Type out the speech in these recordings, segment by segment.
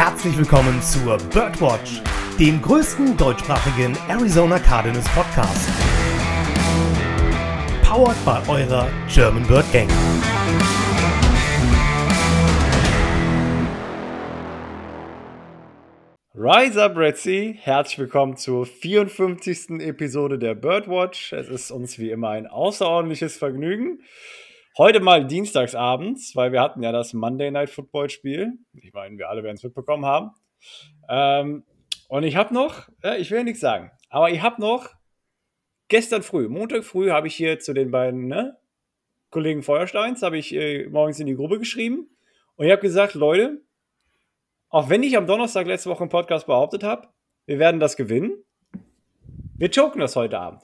herzlich willkommen zur Birdwatch, dem größten deutschsprachigen Arizona Cardinals Podcast. Powered by eurer German Bird Gang. Rise up, Red. Herzlich willkommen zur 54. Episode der Birdwatch. Es ist uns wie immer ein außerordentliches Vergnügen. Heute mal dienstagsabends, weil wir hatten ja das Monday Night Football Spiel. Ich meine, wir alle werden es mitbekommen haben. Ähm, und ich habe noch, äh, ich will ja nichts sagen, aber ich habe noch gestern früh, Montag früh, habe ich hier zu den beiden ne, Kollegen Feuersteins, habe ich äh, morgens in die Gruppe geschrieben und ich habe gesagt, Leute, auch wenn ich am Donnerstag letzte Woche im Podcast behauptet habe, wir werden das gewinnen, wir choken das heute Abend.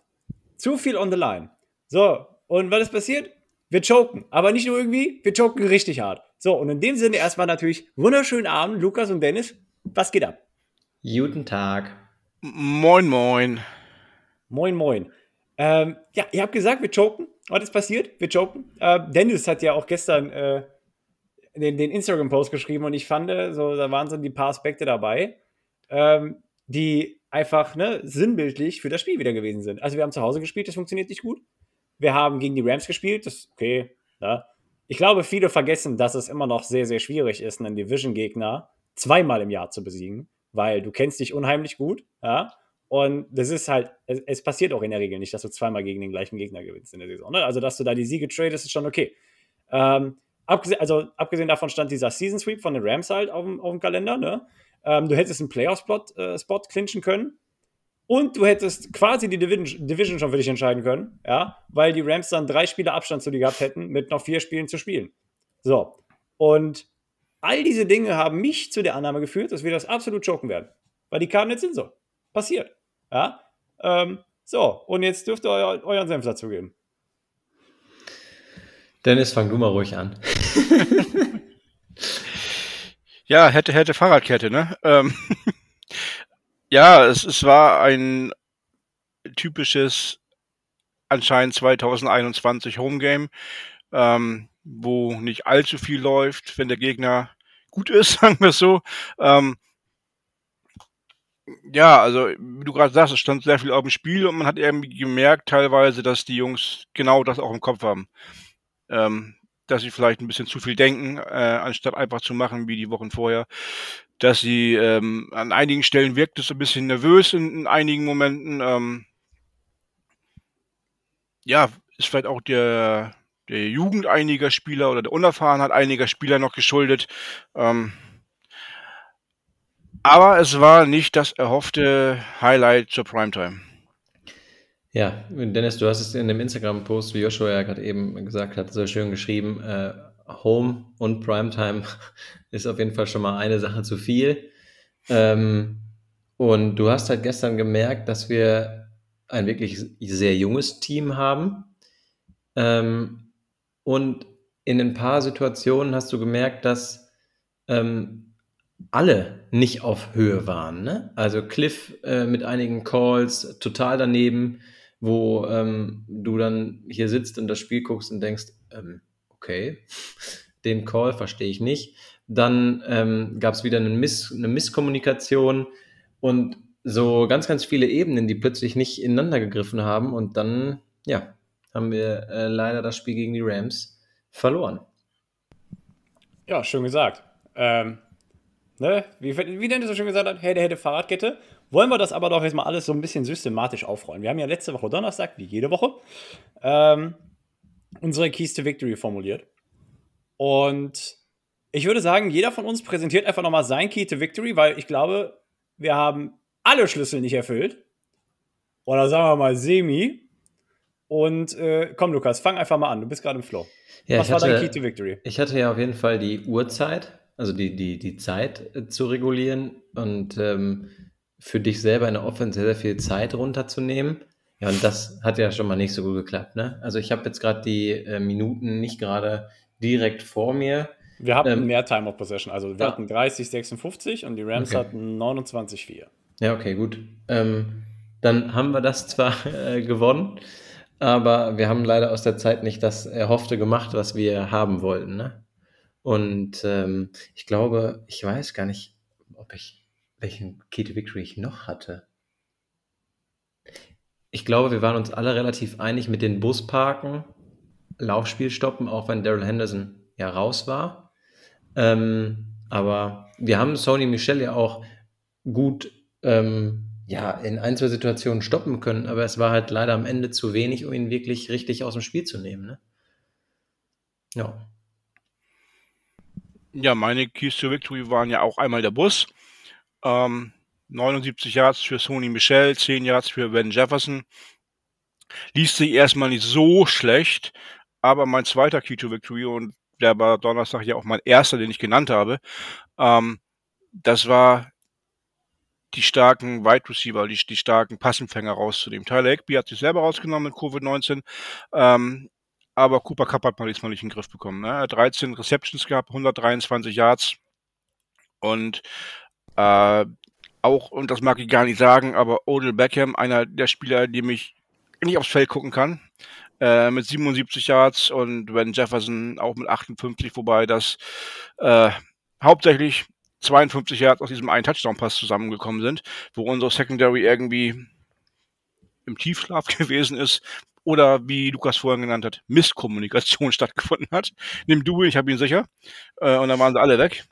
Zu viel on the line. So, und was ist passiert? Wir choken. Aber nicht nur irgendwie, wir choken richtig hart. So, und in dem Sinne erstmal natürlich wunderschönen Abend, Lukas und Dennis. Was geht ab? Guten Tag. Moin, moin. Moin, moin. Ähm, ja, ihr habt gesagt, wir choken. Was ist passiert? Wir choken. Äh, Dennis hat ja auch gestern äh, den, den Instagram-Post geschrieben und ich fand, äh, so, da waren so die paar Aspekte dabei, ähm, die einfach ne, sinnbildlich für das Spiel wieder gewesen sind. Also wir haben zu Hause gespielt, das funktioniert nicht gut. Wir haben gegen die Rams gespielt, das ist okay. Ja. Ich glaube, viele vergessen, dass es immer noch sehr, sehr schwierig ist, einen Division-Gegner zweimal im Jahr zu besiegen, weil du kennst dich unheimlich gut, ja. Und das ist halt, es, es, passiert auch in der Regel nicht, dass du zweimal gegen den gleichen Gegner gewinnst in der Saison. Ne? Also, dass du da die Siege tradest, ist schon okay. Ähm, abgesehen, also, abgesehen davon stand dieser Season Sweep von den Rams halt auf dem, auf dem Kalender. Ne? Ähm, du hättest einen Playoff-Spot äh, clinchen können. Und du hättest quasi die Division, schon für dich entscheiden können, ja, weil die Rams dann drei Spiele Abstand zu dir gehabt hätten, mit noch vier Spielen zu spielen. So. Und all diese Dinge haben mich zu der Annahme geführt, dass wir das absolut choken werden. Weil die Karten jetzt sind so. Passiert. Ja. Ähm, so, und jetzt dürft ihr euer, euren Senf dazu geben. Dennis, fang du mal ruhig an. ja, hätte, hätte Fahrradkette, ne? Ähm, ja, es, es war ein typisches anscheinend 2021 Homegame, ähm, wo nicht allzu viel läuft, wenn der Gegner gut ist, sagen wir es so. Ähm, ja, also wie du gerade sagst, es stand sehr viel auf dem Spiel und man hat irgendwie gemerkt teilweise, dass die Jungs genau das auch im Kopf haben. Ähm, dass sie vielleicht ein bisschen zu viel denken, äh, anstatt einfach zu machen wie die Wochen vorher. Dass sie ähm, an einigen Stellen wirkt es ein bisschen nervös in, in einigen Momenten. Ähm, ja, ist vielleicht auch der, der Jugend einiger Spieler oder der Unerfahrenheit einiger Spieler noch geschuldet. Ähm, aber es war nicht das erhoffte Highlight zur Primetime. Ja, Dennis, du hast es in dem Instagram-Post, wie Joshua ja gerade eben gesagt hat, so schön geschrieben. Äh, Home und Primetime ist auf jeden Fall schon mal eine Sache zu viel. Ähm, und du hast halt gestern gemerkt, dass wir ein wirklich sehr junges Team haben. Ähm, und in ein paar Situationen hast du gemerkt, dass ähm, alle nicht auf Höhe waren. Ne? Also Cliff äh, mit einigen Calls total daneben wo ähm, du dann hier sitzt und das Spiel guckst und denkst, ähm, okay, den Call verstehe ich nicht. Dann ähm, gab es wieder eine, Miss eine Misskommunikation und so ganz, ganz viele Ebenen, die plötzlich nicht ineinander gegriffen haben und dann, ja, haben wir äh, leider das Spiel gegen die Rams verloren. Ja, schön gesagt. Ähm, ne? Wie, wie Dennis so schön gesagt hat, hätte, hätte Fahrradkette. Wollen wir das aber doch jetzt mal alles so ein bisschen systematisch aufrollen. Wir haben ja letzte Woche Donnerstag, wie jede Woche, ähm, unsere Keys to Victory formuliert. Und ich würde sagen, jeder von uns präsentiert einfach nochmal sein Key to Victory, weil ich glaube, wir haben alle Schlüssel nicht erfüllt. Oder sagen wir mal semi. Und äh, komm, Lukas, fang einfach mal an. Du bist gerade im Flow. Ja, Was war hatte, dein Key to Victory? Ich hatte ja auf jeden Fall die Uhrzeit, also die, die, die Zeit äh, zu regulieren. Und ähm, für dich selber in der Offense sehr, sehr viel Zeit runterzunehmen. Ja, und das hat ja schon mal nicht so gut geklappt. Ne? Also ich habe jetzt gerade die äh, Minuten nicht gerade direkt vor mir. Wir hatten ähm, mehr Time of Possession. Also wir ah, hatten 30, 56 und die Rams okay. hatten 29, 4. Ja, okay, gut. Ähm, dann haben wir das zwar äh, gewonnen, aber wir haben leider aus der Zeit nicht das Erhoffte gemacht, was wir haben wollten. Ne? Und ähm, ich glaube, ich weiß gar nicht, ob ich, welchen Key to Victory ich noch hatte. Ich glaube, wir waren uns alle relativ einig mit den Busparken, Laufspiel stoppen, auch wenn Daryl Henderson ja raus war. Ähm, aber wir haben Sony Michel ja auch gut ähm, ja, in ein, zwei Situationen stoppen können, aber es war halt leider am Ende zu wenig, um ihn wirklich richtig aus dem Spiel zu nehmen. Ne? Ja. Ja, meine Keys to Victory waren ja auch einmal der Bus. Ähm, 79 Yards für Sony Michel, 10 Yards für Ben Jefferson. Liest sich erstmal nicht so schlecht, aber mein zweiter Key to Victory und der war Donnerstag ja auch mein erster, den ich genannt habe, ähm, das war die starken Wide Receiver, die, die starken Passempfänger rauszunehmen. Tyler Higby hat sich selber rausgenommen mit Covid-19, ähm, aber Cooper Cup hat man diesmal nicht in den Griff bekommen. Ne? Er hat 13 Receptions gehabt, 123 Yards und äh, auch, und das mag ich gar nicht sagen, aber Odell Beckham, einer der Spieler, die mich nicht aufs Feld gucken kann, äh, mit 77 Yards und Ben Jefferson auch mit 58, wobei das äh, hauptsächlich 52 Yards aus diesem einen Touchdown-Pass zusammengekommen sind, wo unsere Secondary irgendwie im Tiefschlaf gewesen ist oder wie Lukas vorhin genannt hat, Misskommunikation stattgefunden hat. Nimm du ihn, ich habe ihn sicher. Äh, und dann waren sie alle weg.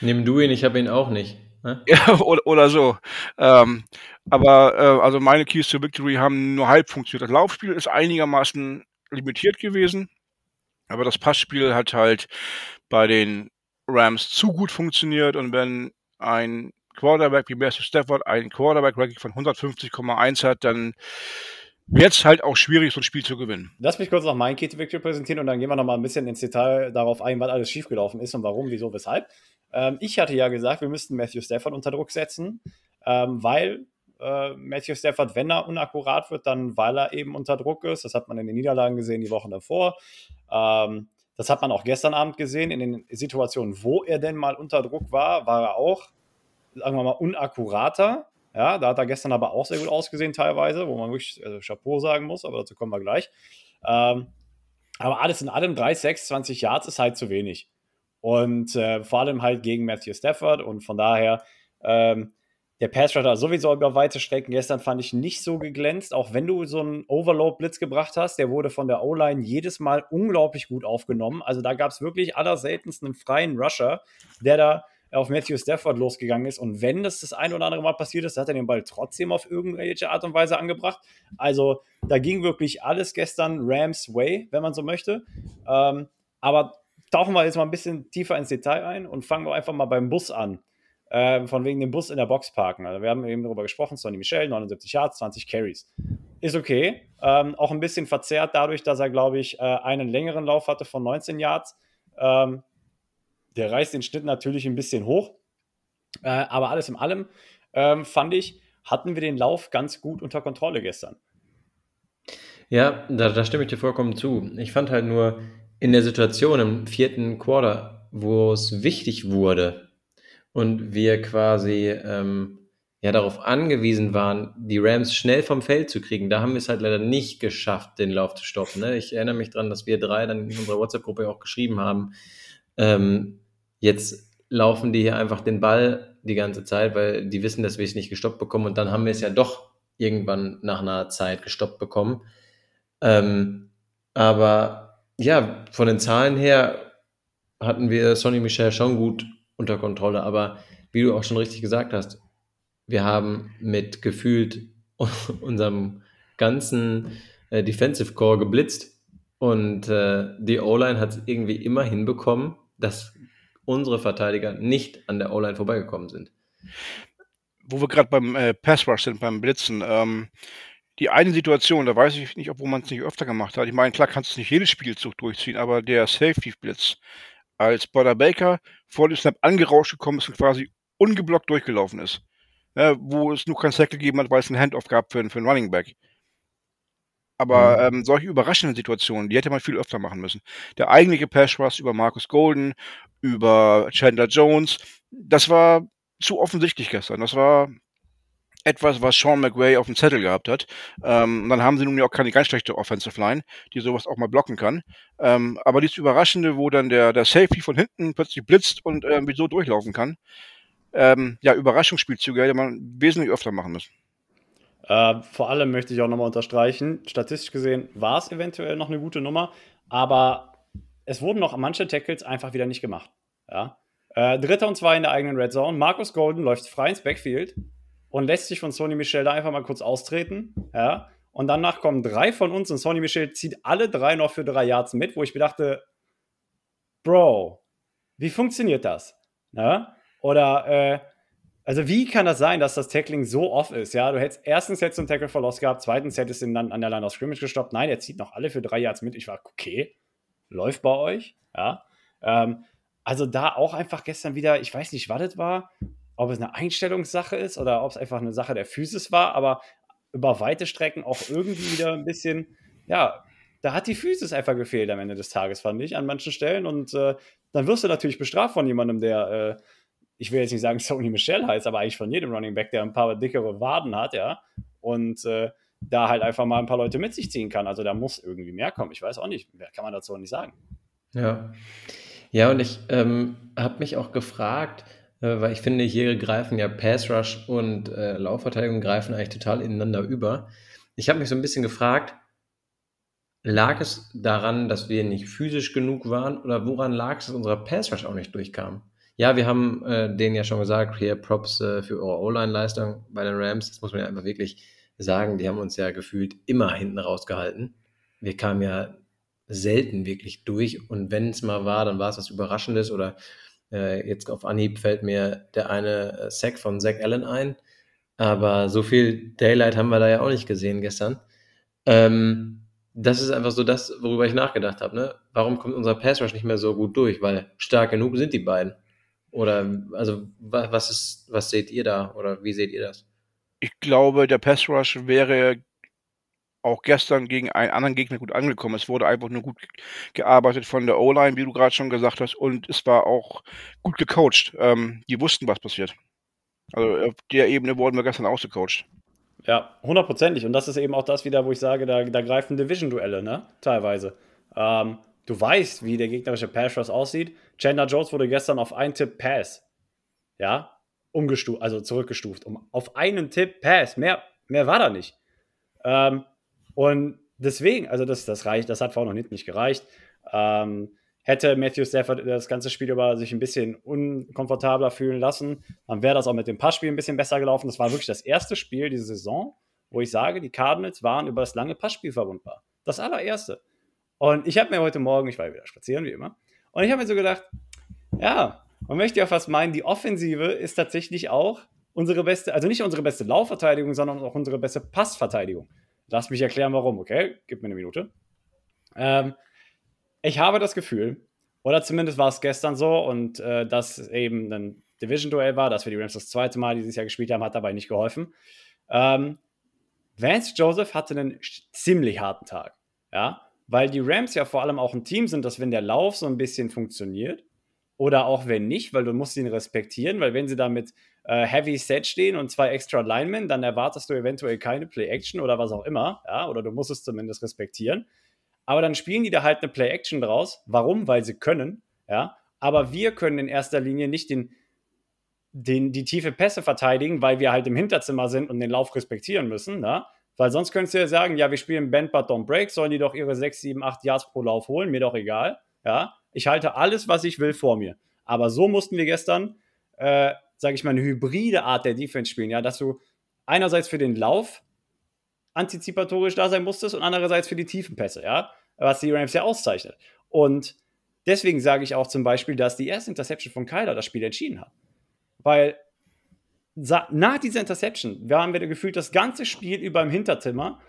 Nimm du ihn, ich habe ihn auch nicht. Ne? Oder, oder so. Ähm, aber äh, also meine Keys to Victory haben nur halb funktioniert. Das Laufspiel ist einigermaßen limitiert gewesen, aber das Passspiel hat halt bei den Rams zu gut funktioniert und wenn ein Quarterback wie Matthew Stafford ein Quarterback-Ranking von 150,1 hat, dann wird es halt auch schwierig, so ein Spiel zu gewinnen. Lass mich kurz noch mein Key to Victory präsentieren und dann gehen wir noch mal ein bisschen ins Detail darauf ein, was alles schiefgelaufen ist und warum, wieso, weshalb. Ähm, ich hatte ja gesagt, wir müssten Matthew Stafford unter Druck setzen, ähm, weil äh, Matthew Stafford, wenn er unakkurat wird, dann weil er eben unter Druck ist. Das hat man in den Niederlagen gesehen, die Wochen davor. Ähm, das hat man auch gestern Abend gesehen. In den Situationen, wo er denn mal unter Druck war, war er auch, sagen wir mal, unakkurater. Ja, da hat er gestern aber auch sehr gut ausgesehen teilweise, wo man wirklich also Chapeau sagen muss, aber dazu kommen wir gleich. Ähm, aber alles in allem 3, 6, 20 Yards ist halt zu wenig. Und äh, vor allem halt gegen Matthew Stafford und von daher ähm, der Pass Rusher sowieso über weite Strecken gestern fand ich nicht so geglänzt, auch wenn du so einen Overload-Blitz gebracht hast. Der wurde von der O-Line jedes Mal unglaublich gut aufgenommen. Also da gab es wirklich allerseltenst einen freien Rusher, der da auf Matthew Stafford losgegangen ist. Und wenn das das ein oder andere Mal passiert ist, hat er den Ball trotzdem auf irgendwelche Art und Weise angebracht. Also da ging wirklich alles gestern Rams Way, wenn man so möchte. Ähm, aber tauchen wir jetzt mal ein bisschen tiefer ins Detail ein und fangen wir einfach mal beim Bus an äh, von wegen dem Bus in der Box parken. Also wir haben eben darüber gesprochen, Sonny Michel, 79 Yards, 20 Carries. Ist okay. Ähm, auch ein bisschen verzerrt dadurch, dass er, glaube ich, äh, einen längeren Lauf hatte von 19 Yards. Ähm, der reißt den Schnitt natürlich ein bisschen hoch. Äh, aber alles in allem ähm, fand ich, hatten wir den Lauf ganz gut unter Kontrolle gestern. Ja, da, da stimme ich dir vollkommen zu. Ich fand halt nur in der Situation im vierten Quarter, wo es wichtig wurde, und wir quasi ähm, ja darauf angewiesen waren, die Rams schnell vom Feld zu kriegen. Da haben wir es halt leider nicht geschafft, den Lauf zu stoppen. Ne? Ich erinnere mich daran, dass wir drei dann in unserer WhatsApp-Gruppe auch geschrieben haben, ähm, jetzt laufen die hier einfach den Ball die ganze Zeit, weil die wissen, dass wir es nicht gestoppt bekommen und dann haben wir es ja doch irgendwann nach einer Zeit gestoppt bekommen. Ähm, aber ja, von den Zahlen her hatten wir Sonny Michel schon gut unter Kontrolle. Aber wie du auch schon richtig gesagt hast, wir haben mit gefühlt unserem ganzen äh, Defensive Core geblitzt und äh, die O-Line hat es irgendwie immer hinbekommen, dass unsere Verteidiger nicht an der O-Line vorbeigekommen sind. Wo wir gerade beim äh, Pass Rush sind, beim Blitzen, ähm, die eine Situation, da weiß ich nicht, obwohl man es nicht öfter gemacht hat. Ich meine, klar kannst du nicht jedes Spielzug durchziehen, aber der Safety-Blitz, als Butter Baker vor dem Snap angerauscht gekommen ist und quasi ungeblockt durchgelaufen ist. Ja, wo es nur kein Sack gegeben hat, weil es ein Handoff gab für, für einen Running Back. Aber mhm. ähm, solche überraschenden Situationen, die hätte man viel öfter machen müssen. Der eigentliche Pass Rush über Marcus Golden, über Chandler Jones, das war zu offensichtlich gestern. Das war etwas, was Sean McWay auf dem Zettel gehabt hat. Ähm, dann haben sie nun ja auch keine ganz schlechte Offensive Line, die sowas auch mal blocken kann. Ähm, aber dieses Überraschende, wo dann der, der Safety von hinten plötzlich blitzt und irgendwie so durchlaufen kann, ähm, ja, Überraschungsspielzüge hätte man wesentlich öfter machen müssen. Äh, vor allem möchte ich auch nochmal unterstreichen, statistisch gesehen war es eventuell noch eine gute Nummer, aber es wurden noch manche Tackles einfach wieder nicht gemacht. Ja? Äh, Dritter und zwei in der eigenen Red Zone. Markus Golden läuft frei ins Backfield und lässt sich von Sony Michel da einfach mal kurz austreten. Ja? Und danach kommen drei von uns und Sony Michel zieht alle drei noch für drei Yards mit, wo ich mir dachte, Bro, wie funktioniert das? Ja? Oder, äh, also wie kann das sein, dass das Tackling so off ist? Ja, du hättest erstens jetzt einen Tackle verlost gehabt, zweitens hättest du ihn dann an der Line of Scrimmage gestoppt. Nein, er zieht noch alle für drei Yards mit. Ich war, okay, läuft bei euch. Ja, ähm, also da auch einfach gestern wieder, ich weiß nicht, was das war, ob es eine Einstellungssache ist oder ob es einfach eine Sache der Physis war, aber über weite Strecken auch irgendwie wieder ein bisschen, ja, da hat die Physis einfach gefehlt am Ende des Tages, fand ich, an manchen Stellen. Und äh, dann wirst du natürlich bestraft von jemandem, der, äh, ich will jetzt nicht sagen Sony Michelle heißt, aber eigentlich von jedem Running Back, der ein paar dickere Waden hat, ja. Und äh, da halt einfach mal ein paar Leute mit sich ziehen kann. Also da muss irgendwie mehr kommen. Ich weiß auch nicht, mehr kann man dazu nicht sagen. Ja. Ja, und ich ähm, habe mich auch gefragt, äh, weil ich finde, hier greifen ja Pass Rush und äh, Laufverteidigung greifen eigentlich total ineinander über. Ich habe mich so ein bisschen gefragt, lag es daran, dass wir nicht physisch genug waren oder woran lag es, dass unser Pass Rush auch nicht durchkam? Ja, wir haben äh, denen ja schon gesagt, hier Props äh, für eure O-Line-Leistung bei den Rams. Das muss man ja einfach wirklich sagen. Die haben uns ja gefühlt immer hinten rausgehalten. Wir kamen ja selten wirklich durch. Und wenn es mal war, dann war es was Überraschendes. Oder äh, jetzt auf Anhieb fällt mir der eine äh, Sack von Zach Allen ein. Aber so viel Daylight haben wir da ja auch nicht gesehen gestern. Ähm, das ist einfach so das, worüber ich nachgedacht habe. Ne? Warum kommt unser Pass Rush nicht mehr so gut durch? Weil stark genug sind die beiden. Oder also was ist, was seht ihr da oder wie seht ihr das? Ich glaube, der Pass Rush wäre auch gestern gegen einen anderen Gegner gut angekommen. Es wurde einfach nur gut gearbeitet von der O-Line, wie du gerade schon gesagt hast, und es war auch gut gecoacht. Ähm, die wussten, was passiert. Also auf der Ebene wurden wir gestern ausgecoacht. Ja, hundertprozentig. Und das ist eben auch das wieder, wo ich sage, da, da greifen Division-Duelle, ne? Teilweise. Ähm, du weißt, wie der gegnerische Pass Rush aussieht. Chandler Jones wurde gestern auf einen Tipp Pass, ja, umgestuft, also zurückgestuft. Um, auf einen Tipp Pass. Mehr, mehr war da nicht. Ähm, und deswegen, also das, das reicht, das hat vorne und nicht gereicht. Ähm, hätte Matthew Stafford das ganze Spiel über sich ein bisschen unkomfortabler fühlen lassen, dann wäre das auch mit dem Passspiel ein bisschen besser gelaufen. Das war wirklich das erste Spiel diese Saison, wo ich sage, die Cardinals waren über das lange Passspiel verwundbar. Das allererste. Und ich habe mir heute Morgen, ich war wieder spazieren wie immer, und ich habe mir so gedacht, ja, man möchte ja fast meinen, die Offensive ist tatsächlich auch unsere beste, also nicht unsere beste Laufverteidigung, sondern auch unsere beste Passverteidigung. Lass mich erklären, warum, okay? Gib mir eine Minute. Ähm, ich habe das Gefühl, oder zumindest war es gestern so, und äh, dass eben ein Division-Duell war, dass wir die Rams das zweite Mal dieses Jahr gespielt haben, hat dabei nicht geholfen. Ähm, Vance Joseph hatte einen ziemlich harten Tag, ja, weil die Rams ja vor allem auch ein Team sind, dass wenn der Lauf so ein bisschen funktioniert, oder auch wenn nicht, weil du musst ihn respektieren, weil wenn sie da mit äh, Heavy Set stehen und zwei extra Linemen, dann erwartest du eventuell keine Play-Action oder was auch immer, ja, oder du musst es zumindest respektieren. Aber dann spielen die da halt eine Play-Action draus. Warum? Weil sie können, ja. Aber wir können in erster Linie nicht den, den, die tiefe Pässe verteidigen, weil wir halt im Hinterzimmer sind und den Lauf respektieren müssen, ja. Weil sonst könntest du ja sagen, ja, wir spielen Bend but don't break, sollen die doch ihre 6, 7, 8 Yards pro Lauf holen, mir doch egal, ja. Ich halte alles, was ich will, vor mir. Aber so mussten wir gestern äh, sage ich mal, eine hybride Art der Defense spielen, ja, dass du einerseits für den Lauf antizipatorisch da sein musstest und andererseits für die tiefen Pässe, ja, was die Rams ja auszeichnet. Und deswegen sage ich auch zum Beispiel, dass die erste Interception von Kyler das Spiel entschieden hat. Weil nach dieser Interception waren wir gefühlt das ganze Spiel über im Hinterzimmer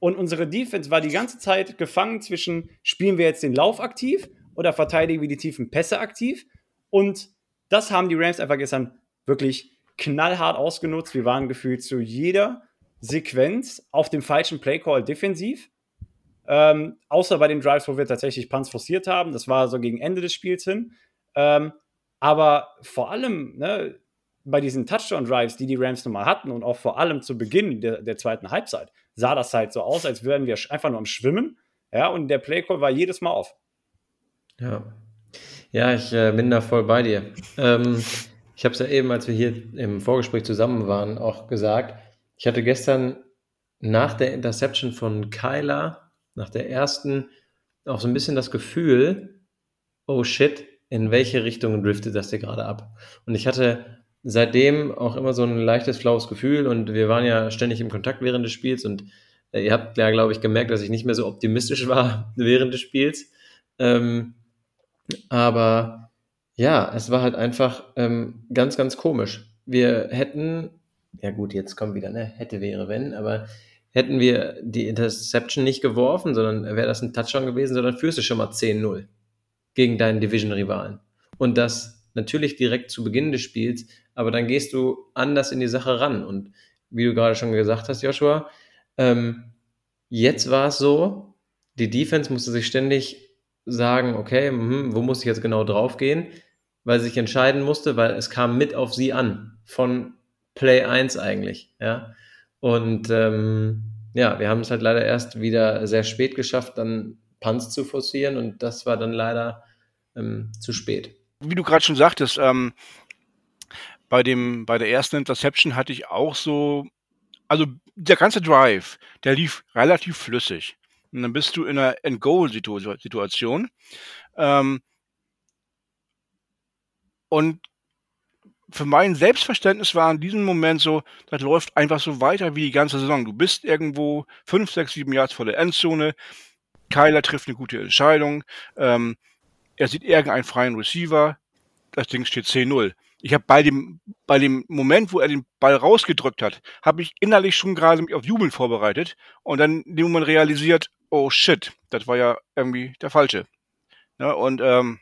und unsere Defense war die ganze Zeit gefangen zwischen, spielen wir jetzt den Lauf aktiv oder verteidigen wir die tiefen Pässe aktiv? Und das haben die Rams einfach gestern wirklich knallhart ausgenutzt. Wir waren gefühlt zu jeder Sequenz auf dem falschen Playcall defensiv. Ähm, außer bei den Drives, wo wir tatsächlich Punts forciert haben. Das war so gegen Ende des Spiels hin. Ähm, aber vor allem ne, bei diesen Touchdown-Drives, die die Rams nun mal hatten und auch vor allem zu Beginn der, der, zweiten Halbzeit, sah das halt so aus, als wären wir einfach nur am Schwimmen. Ja, und der Playcall war jedes Mal auf. Ja. Ja, ich äh, bin da voll bei dir. Ähm, Ich habe es ja eben, als wir hier im Vorgespräch zusammen waren, auch gesagt. Ich hatte gestern nach der Interception von Kyler, nach der ersten, auch so ein bisschen das Gefühl, oh shit, in welche Richtung driftet das hier gerade ab? Und ich hatte seitdem auch immer so ein leichtes, flaues Gefühl und wir waren ja ständig im Kontakt während des Spiels und äh, ihr habt ja, glaube ich, gemerkt, dass ich nicht mehr so optimistisch war während des Spiels. Ähm, aber ja, es war halt einfach ähm, ganz, ganz komisch. Wir hätten, ja gut, jetzt kommt wieder, ne, hätte, wäre, wenn, aber hätten wir die Interception nicht geworfen, sondern wäre das ein Touchdown gewesen, sondern führst du schon mal 10-0 gegen deinen Division-Rivalen. Und das natürlich direkt zu Beginn des Spiels, aber dann gehst du anders in die Sache ran. Und wie du gerade schon gesagt hast, Joshua, ähm, jetzt war es so, die Defense musste sich ständig sagen, okay, mh, wo muss ich jetzt genau draufgehen, weil sie sich entscheiden musste, weil es kam mit auf sie an, von Play 1 eigentlich, ja. Und ähm, ja, wir haben es halt leider erst wieder sehr spät geschafft, dann Punts zu forcieren und das war dann leider ähm, zu spät. Wie du gerade schon sagtest, ähm, bei, dem, bei der ersten Interception hatte ich auch so, also der ganze Drive, der lief relativ flüssig. Und dann bist du in einer End-Goal-Situation. Ähm, und für mein Selbstverständnis war in diesem Moment so, das läuft einfach so weiter wie die ganze Saison. Du bist irgendwo fünf, sechs, sieben Yards vor der Endzone. Kyler trifft eine gute Entscheidung. Ähm, er sieht irgendeinen freien Receiver. Das Ding steht 10-0. Ich habe bei dem, bei dem Moment, wo er den Ball rausgedrückt hat, habe ich innerlich schon gerade mich auf Jubeln vorbereitet und dann in dem Moment realisiert, oh shit, das war ja irgendwie der falsche. Ja, und ähm,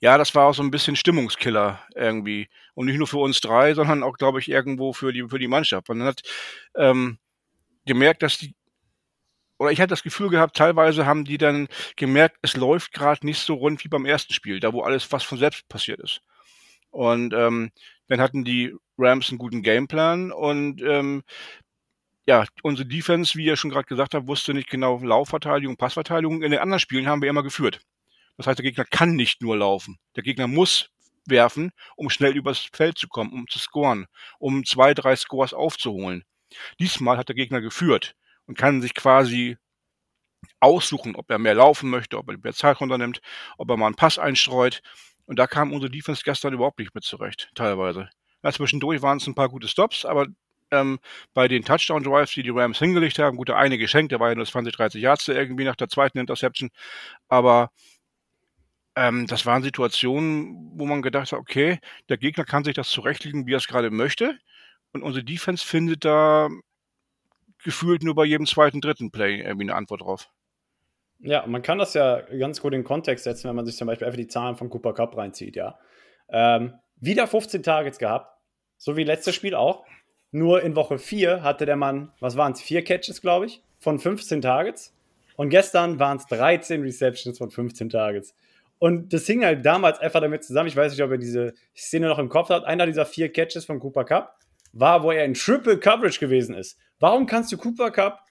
ja, das war auch so ein bisschen Stimmungskiller irgendwie. Und nicht nur für uns drei, sondern auch, glaube ich, irgendwo für die, für die Mannschaft. Man hat ähm, gemerkt, dass die, oder ich hatte das Gefühl gehabt, teilweise haben die dann gemerkt, es läuft gerade nicht so rund wie beim ersten Spiel, da wo alles fast von selbst passiert ist. Und ähm, dann hatten die Rams einen guten Gameplan und ähm, ja, unsere Defense, wie ihr schon gerade gesagt habt, wusste nicht genau Laufverteidigung, Passverteidigung. In den anderen Spielen haben wir immer geführt. Das heißt, der Gegner kann nicht nur laufen. Der Gegner muss werfen, um schnell übers Feld zu kommen, um zu scoren, um zwei, drei Scores aufzuholen. Diesmal hat der Gegner geführt und kann sich quasi aussuchen, ob er mehr laufen möchte, ob er mehr Zeit runternimmt, ob er mal einen Pass einstreut. Und da kam unsere Defense gestern überhaupt nicht mit zurecht, teilweise. Ja, zwischendurch waren es ein paar gute Stops, aber ähm, bei den Touchdown-Drives, die die Rams hingelegt haben, gut, der eine geschenkt, der war ja nur 20, 30 Yards irgendwie nach der zweiten Interception, aber ähm, das waren Situationen, wo man gedacht hat, okay, der Gegner kann sich das zurechtlegen, wie er es gerade möchte. Und unsere Defense findet da gefühlt nur bei jedem zweiten, dritten Play irgendwie eine Antwort drauf. Ja, man kann das ja ganz gut in Kontext setzen, wenn man sich zum Beispiel einfach die Zahlen von Cooper Cup reinzieht, ja. Ähm, wieder 15 Targets gehabt, so wie letztes Spiel auch. Nur in Woche 4 hatte der Mann, was waren es, vier Catches, glaube ich, von 15 Targets. Und gestern waren es 13 Receptions von 15 Targets. Und das hing halt damals einfach damit zusammen. Ich weiß nicht, ob ihr diese Szene noch im Kopf habt. Einer dieser vier Catches von Cooper Cup war, wo er in Triple Coverage gewesen ist. Warum kannst du Cooper Cup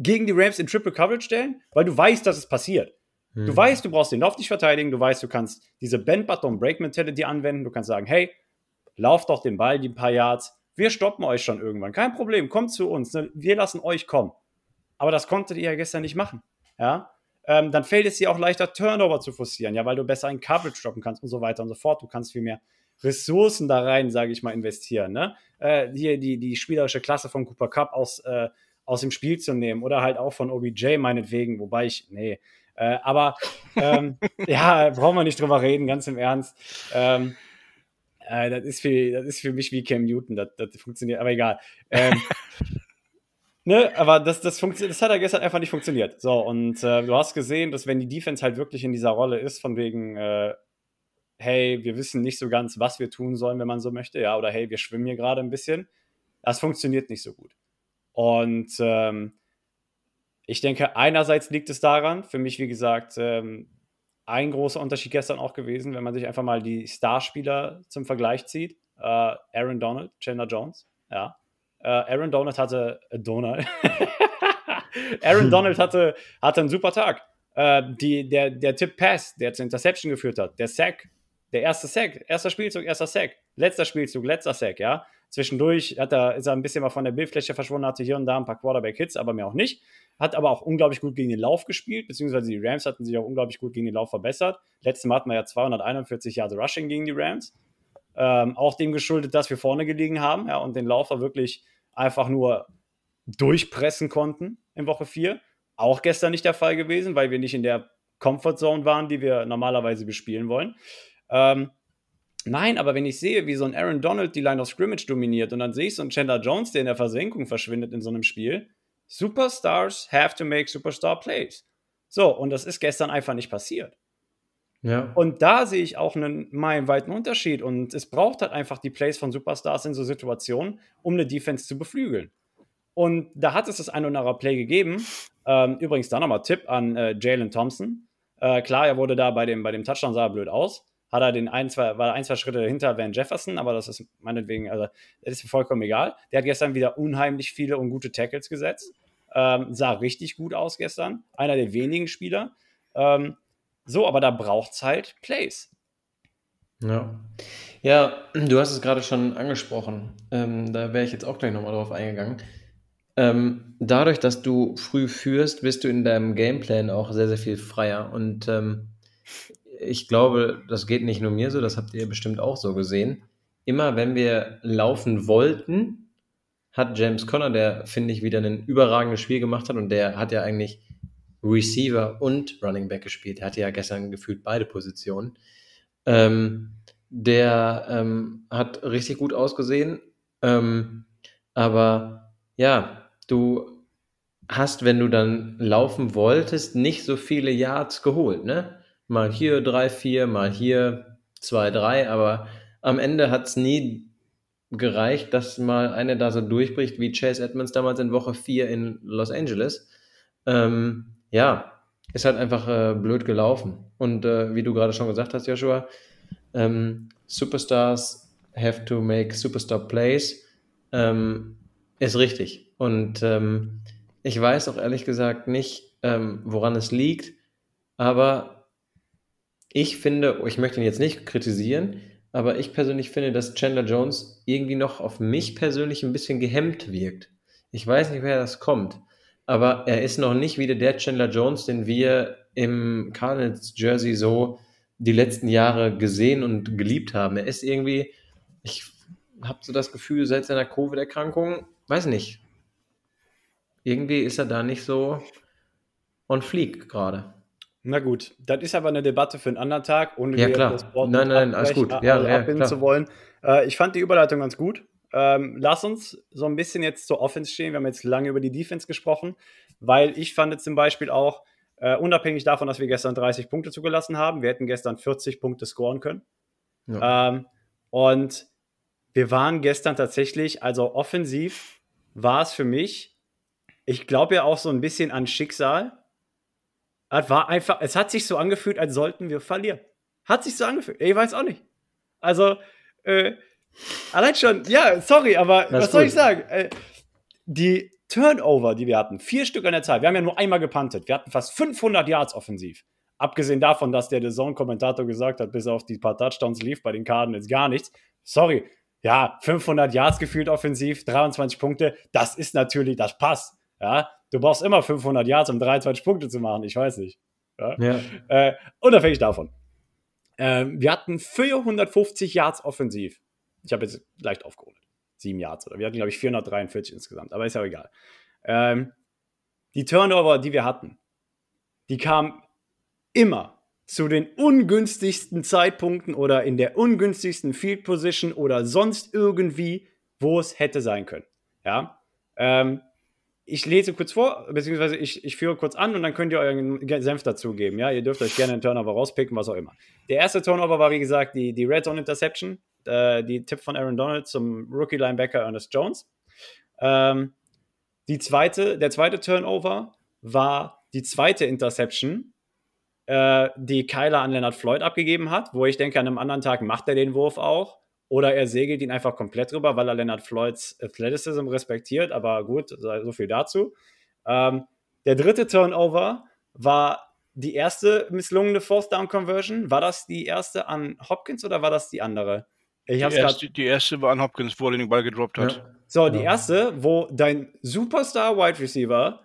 gegen die Rams in Triple Coverage stellen? Weil du weißt, dass es passiert. Hm. Du weißt, du brauchst den Lauf nicht verteidigen. Du weißt, du kannst diese Bend-Button-Break-Mentality anwenden. Du kannst sagen, hey, lauf doch den Ball die paar Yards. Wir stoppen euch schon irgendwann. Kein Problem, kommt zu uns. Ne? Wir lassen euch kommen. Aber das konntet ihr ja gestern nicht machen. Ja? ähm, dann fällt es dir auch leichter, Turnover zu forcieren, ja, weil du besser in Coverage droppen kannst und so weiter und so fort. Du kannst viel mehr Ressourcen da rein, sage ich mal, investieren. Ne? Äh, hier die, die spielerische Klasse von Cooper Cup aus, äh, aus dem Spiel zu nehmen oder halt auch von OBJ meinetwegen, wobei ich, nee. Äh, aber ähm, ja, brauchen wir nicht drüber reden, ganz im Ernst. Ähm, äh, das, ist für, das ist für mich wie Cam Newton, das, das funktioniert, aber egal. Ähm, Ne, aber das, das, das hat ja gestern einfach nicht funktioniert. So, und äh, du hast gesehen, dass wenn die Defense halt wirklich in dieser Rolle ist, von wegen, äh, hey, wir wissen nicht so ganz, was wir tun sollen, wenn man so möchte, ja, oder hey, wir schwimmen hier gerade ein bisschen, das funktioniert nicht so gut. Und ähm, ich denke, einerseits liegt es daran, für mich, wie gesagt, ähm, ein großer Unterschied gestern auch gewesen, wenn man sich einfach mal die Starspieler zum Vergleich zieht. Äh, Aaron Donald, Chandler Jones, ja. Äh, Aaron Donald hatte äh, Donald. Aaron Donald hatte, hatte einen super Tag. Äh, die, der, der Tip Pass, der zur Interception geführt hat, der Sack, Der erste Sack, erster Spielzug, erster Sack. Letzter Spielzug, letzter Sack, ja. Zwischendurch hat er, ist er ein bisschen mal von der Bildfläche verschwunden, hatte hier und da ein paar Quarterback-Hits, aber mehr auch nicht. Hat aber auch unglaublich gut gegen den Lauf gespielt, beziehungsweise die Rams hatten sich auch unglaublich gut gegen den Lauf verbessert. Letztes Mal hatten wir ja 241 Jahre Rushing gegen die Rams. Ähm, auch dem geschuldet, dass wir vorne gelegen haben ja, und den Laufer wirklich einfach nur durchpressen konnten in Woche 4. Auch gestern nicht der Fall gewesen, weil wir nicht in der Comfort Zone waren, die wir normalerweise bespielen wollen. Ähm, nein, aber wenn ich sehe, wie so ein Aaron Donald die Line of Scrimmage dominiert und dann sehe ich so einen Chandler Jones, der in der Versenkung verschwindet in so einem Spiel, Superstars have to make Superstar Plays. So, und das ist gestern einfach nicht passiert. Ja. Und da sehe ich auch einen meilenweiten Unterschied. Und es braucht halt einfach die Plays von Superstars in so Situationen, um eine Defense zu beflügeln. Und da hat es das ein oder andere Play gegeben. Ähm, übrigens da nochmal Tipp an äh, Jalen Thompson. Äh, klar, er wurde da bei dem, bei dem Touchdown sah er blöd aus. Hat er den ein, zwei, war ein, zwei Schritte hinter Van Jefferson, aber das ist meinetwegen, also das ist vollkommen egal. Der hat gestern wieder unheimlich viele und gute Tackles gesetzt. Ähm, sah richtig gut aus gestern. Einer der wenigen Spieler. Ähm, so, aber da braucht es halt Plays. Ja. Ja, du hast es gerade schon angesprochen. Ähm, da wäre ich jetzt auch gleich nochmal drauf eingegangen. Ähm, dadurch, dass du früh führst, bist du in deinem Gameplan auch sehr, sehr viel freier. Und ähm, ich glaube, das geht nicht nur mir so, das habt ihr bestimmt auch so gesehen. Immer wenn wir laufen wollten, hat James Conner, der finde ich wieder ein überragendes Spiel gemacht hat und der hat ja eigentlich Receiver und Running Back gespielt. Er hatte ja gestern gefühlt beide Positionen. Ähm, der ähm, hat richtig gut ausgesehen, ähm, aber ja, du hast, wenn du dann laufen wolltest, nicht so viele Yards geholt, ne? Mal hier drei, vier, mal hier zwei, drei, aber am Ende hat es nie gereicht, dass mal einer da so durchbricht wie Chase Edmonds damals in Woche 4 in Los Angeles. Ähm, ja, ist halt einfach äh, blöd gelaufen. Und äh, wie du gerade schon gesagt hast, Joshua, ähm, Superstars have to make Superstar Plays. Ähm, ist richtig. Und ähm, ich weiß auch ehrlich gesagt nicht, ähm, woran es liegt, aber ich finde, ich möchte ihn jetzt nicht kritisieren, aber ich persönlich finde, dass Chandler Jones irgendwie noch auf mich persönlich ein bisschen gehemmt wirkt. Ich weiß nicht, wer das kommt, aber er ist noch nicht wieder der Chandler Jones, den wir im Cardinals Jersey so die letzten Jahre gesehen und geliebt haben. Er ist irgendwie, ich habe so das Gefühl, seit seiner Covid-Erkrankung weiß nicht. Irgendwie ist er da nicht so on fleek gerade. Na gut, das ist aber eine Debatte für einen anderen Tag, ohne ja, klar. das Wort nein, nein, alles gut. Ja, ja, abbinden zu wollen. Äh, ich fand die Überleitung ganz gut. Ähm, lass uns so ein bisschen jetzt zur Offense stehen. Wir haben jetzt lange über die Defense gesprochen, weil ich fand zum Beispiel auch, äh, unabhängig davon, dass wir gestern 30 Punkte zugelassen haben, wir hätten gestern 40 Punkte scoren können. Ja. Ähm, und wir waren gestern tatsächlich, also offensiv, war es für mich, ich glaube ja auch so ein bisschen an Schicksal. Es war einfach, es hat sich so angefühlt, als sollten wir verlieren. Hat sich so angefühlt. Ich weiß auch nicht. Also, äh, allein schon, ja, sorry, aber das was soll ich sagen? Äh, die Turnover, die wir hatten, vier Stück an der Zahl. Wir haben ja nur einmal gepantet. Wir hatten fast 500 Yards offensiv. Abgesehen davon, dass der Zone-Kommentator gesagt hat, bis auf die paar Touchdowns lief bei den Karten jetzt gar nichts. Sorry, ja, 500 Yards gefühlt offensiv, 23 Punkte, das ist natürlich, das passt. Ja, du brauchst immer 500 Yards, um 23 Punkte zu machen. Ich weiß nicht. Ja. ja. Äh, unabhängig davon. Äh, wir hatten 450 Yards offensiv. Ich habe jetzt leicht aufgeholt. Sieben Yards oder wir hatten, glaube ich, 443 insgesamt, aber ist ja egal. Ähm, die Turnover, die wir hatten, die kamen immer zu den ungünstigsten Zeitpunkten oder in der ungünstigsten Field Position oder sonst irgendwie, wo es hätte sein können. Ja. Ähm, ich lese kurz vor, beziehungsweise ich, ich führe kurz an und dann könnt ihr euren Senf dazugeben. Ja, ihr dürft euch gerne einen Turnover rauspicken, was auch immer. Der erste Turnover war, wie gesagt, die, die Red Zone Interception, äh, die Tipp von Aaron Donald zum Rookie Linebacker Ernest Jones. Ähm, die zweite, der zweite Turnover war die zweite Interception äh, die Kyler an Leonard Floyd abgegeben hat, wo ich denke, an einem anderen Tag macht er den Wurf auch. Oder er segelt ihn einfach komplett rüber, weil er Leonard Floyds Athleticism respektiert. Aber gut, so viel dazu. Ähm, der dritte Turnover war die erste misslungene Fourth Down Conversion, war das die erste an Hopkins oder war das die andere? Ich die, erste, die erste war an Hopkins, wo er den Ball gedroppt hat. Ja. So, die erste, wo dein Superstar Wide Receiver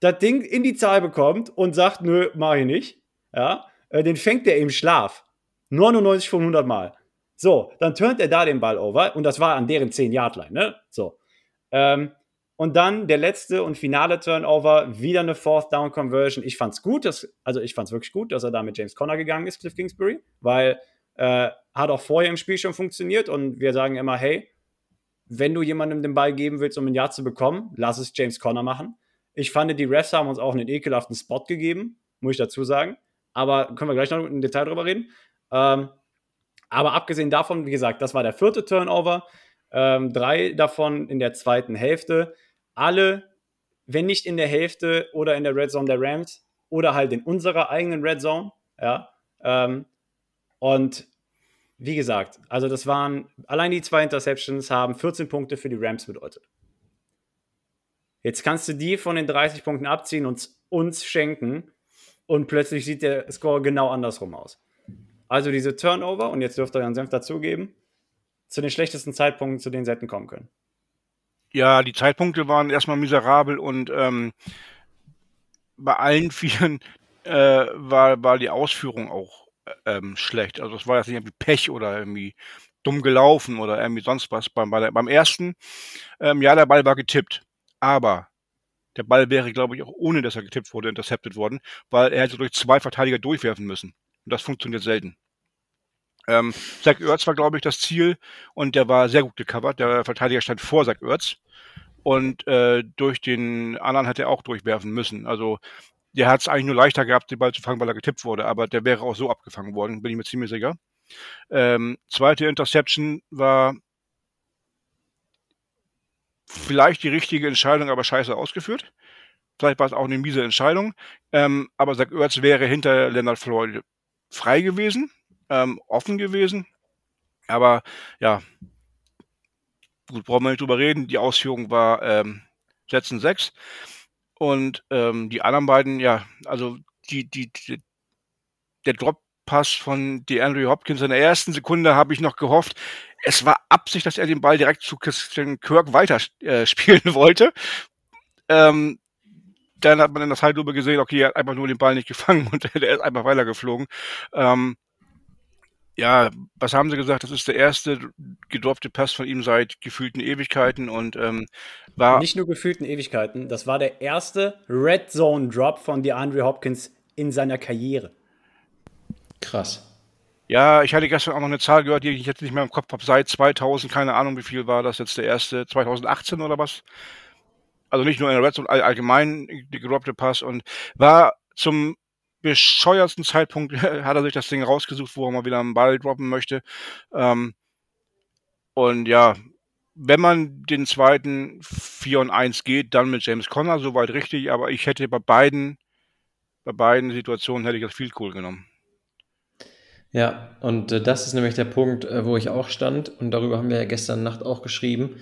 das Ding in die Zahl bekommt und sagt, nö, mach ich nicht. Ja, äh, den fängt er im Schlaf. 99 von 100 Mal. So, dann turnt er da den Ball over und das war an deren 10-Yard-Line, ne? So. Ähm, und dann der letzte und finale Turnover, wieder eine Fourth Down Conversion. Ich fand's gut, dass, also ich fand's wirklich gut, dass er da mit James Conner gegangen ist, Cliff Kingsbury, weil äh, hat auch vorher im Spiel schon funktioniert und wir sagen immer, hey, wenn du jemandem den Ball geben willst, um ein Jahr zu bekommen, lass es James Conner machen. Ich fand, die Refs haben uns auch einen ekelhaften Spot gegeben, muss ich dazu sagen. Aber können wir gleich noch im Detail drüber reden. Ähm, aber abgesehen davon, wie gesagt, das war der vierte Turnover. Ähm, drei davon in der zweiten Hälfte. Alle, wenn nicht in der Hälfte oder in der Red Zone der Rams oder halt in unserer eigenen Red Zone. Ja. Ähm, und wie gesagt, also das waren, allein die zwei Interceptions haben 14 Punkte für die Rams bedeutet. Jetzt kannst du die von den 30 Punkten abziehen und uns schenken und plötzlich sieht der Score genau andersrum aus. Also diese Turnover, und jetzt dürft ihr euren Senf dazugeben, zu den schlechtesten Zeitpunkten, zu denen sie hätten kommen können. Ja, die Zeitpunkte waren erstmal miserabel und ähm, bei allen vieren äh, war, war die Ausführung auch ähm, schlecht. Also es war jetzt nicht irgendwie Pech oder irgendwie dumm gelaufen oder irgendwie sonst was. Beim, bei der, beim ersten, ähm, ja, der Ball war getippt. Aber der Ball wäre, glaube ich, auch ohne dass er getippt wurde, intercepted worden, weil er hätte durch zwei Verteidiger durchwerfen müssen. Und das funktioniert selten. Ähm, Zach Ertz war, glaube ich, das Ziel und der war sehr gut gecovert. Der Verteidiger stand vor Zach Ertz und äh, durch den anderen hätte er auch durchwerfen müssen. Also der hat es eigentlich nur leichter gehabt, den Ball zu fangen, weil er getippt wurde, aber der wäre auch so abgefangen worden, bin ich mir ziemlich sicher. Ähm, zweite Interception war vielleicht die richtige Entscheidung, aber scheiße ausgeführt. Vielleicht war es auch eine miese Entscheidung. Ähm, aber Zach Ertz wäre hinter Leonard Floyd frei gewesen, ähm, offen gewesen. Aber ja, gut, brauchen wir nicht drüber reden. Die Ausführung war ähm, Sätzen 6. Und ähm, die anderen beiden, ja, also die, die, die der Drop-Pass von DeAndre Hopkins in der ersten Sekunde habe ich noch gehofft, es war Absicht, dass er den Ball direkt zu Christian Kirk weiterspielen äh, wollte. Ähm, dann hat man in der Zeitlupe gesehen, okay, er hat einfach nur den Ball nicht gefangen und der ist einfach weitergeflogen. Ähm, ja, was haben sie gesagt? Das ist der erste gedroppte Pass von ihm seit gefühlten Ewigkeiten und ähm, war. Nicht nur gefühlten Ewigkeiten, das war der erste Red Zone Drop von DeAndre Hopkins in seiner Karriere. Krass. Ja, ich hatte gestern auch noch eine Zahl gehört, die ich jetzt nicht mehr im Kopf habe. Seit 2000, keine Ahnung, wie viel war das jetzt der erste, 2018 oder was? Also nicht nur in der Red Zone, allgemein die gedroppte Pass und war zum bescheuertsten Zeitpunkt hat er sich das Ding rausgesucht, wo er mal wieder einen Ball droppen möchte. Ähm, und ja, wenn man den zweiten 4 und 1 geht, dann mit James Conner, soweit richtig, aber ich hätte bei beiden, bei beiden Situationen hätte ich das Field Goal genommen. Ja, und äh, das ist nämlich der Punkt, äh, wo ich auch stand, und darüber haben wir ja gestern Nacht auch geschrieben.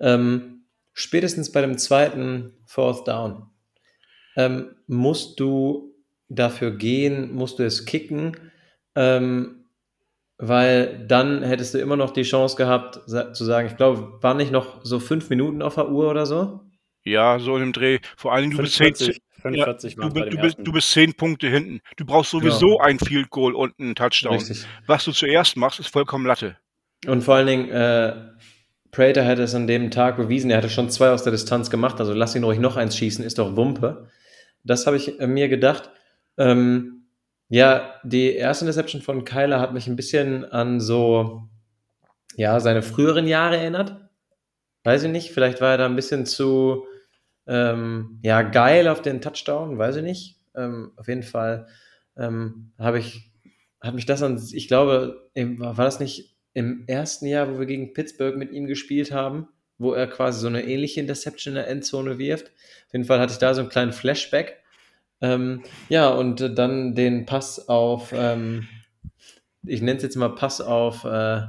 Ähm, spätestens bei dem zweiten Fourth Down ähm, musst du dafür gehen, musst du es kicken, ähm, weil dann hättest du immer noch die Chance gehabt, zu sagen, ich glaube, waren nicht noch so fünf Minuten auf der Uhr oder so? Ja, so in dem Dreh. Vor allem, du bist 10, 45 ja, du, du, bist, du bist zehn Punkte hinten. Du brauchst sowieso ja. ein Field Goal und einen Touchdown. Richtig. Was du zuerst machst, ist vollkommen Latte. Und vor allen Dingen, äh, Prater hätte es an dem Tag bewiesen, er hatte schon zwei aus der Distanz gemacht, also lass ihn ruhig noch eins schießen, ist doch Wumpe. Das habe ich äh, mir gedacht. Ähm, ja, die erste Interception von Kyler hat mich ein bisschen an so, ja, seine früheren Jahre erinnert. Weiß ich nicht, vielleicht war er da ein bisschen zu, ähm, ja, geil auf den Touchdown, weiß ich nicht. Ähm, auf jeden Fall ähm, habe ich, hat mich das an, ich glaube, war das nicht im ersten Jahr, wo wir gegen Pittsburgh mit ihm gespielt haben, wo er quasi so eine ähnliche Interception in der Endzone wirft. Auf jeden Fall hatte ich da so einen kleinen Flashback. Ähm, ja, und äh, dann den Pass auf, ähm, ich nenne es jetzt mal Pass auf äh,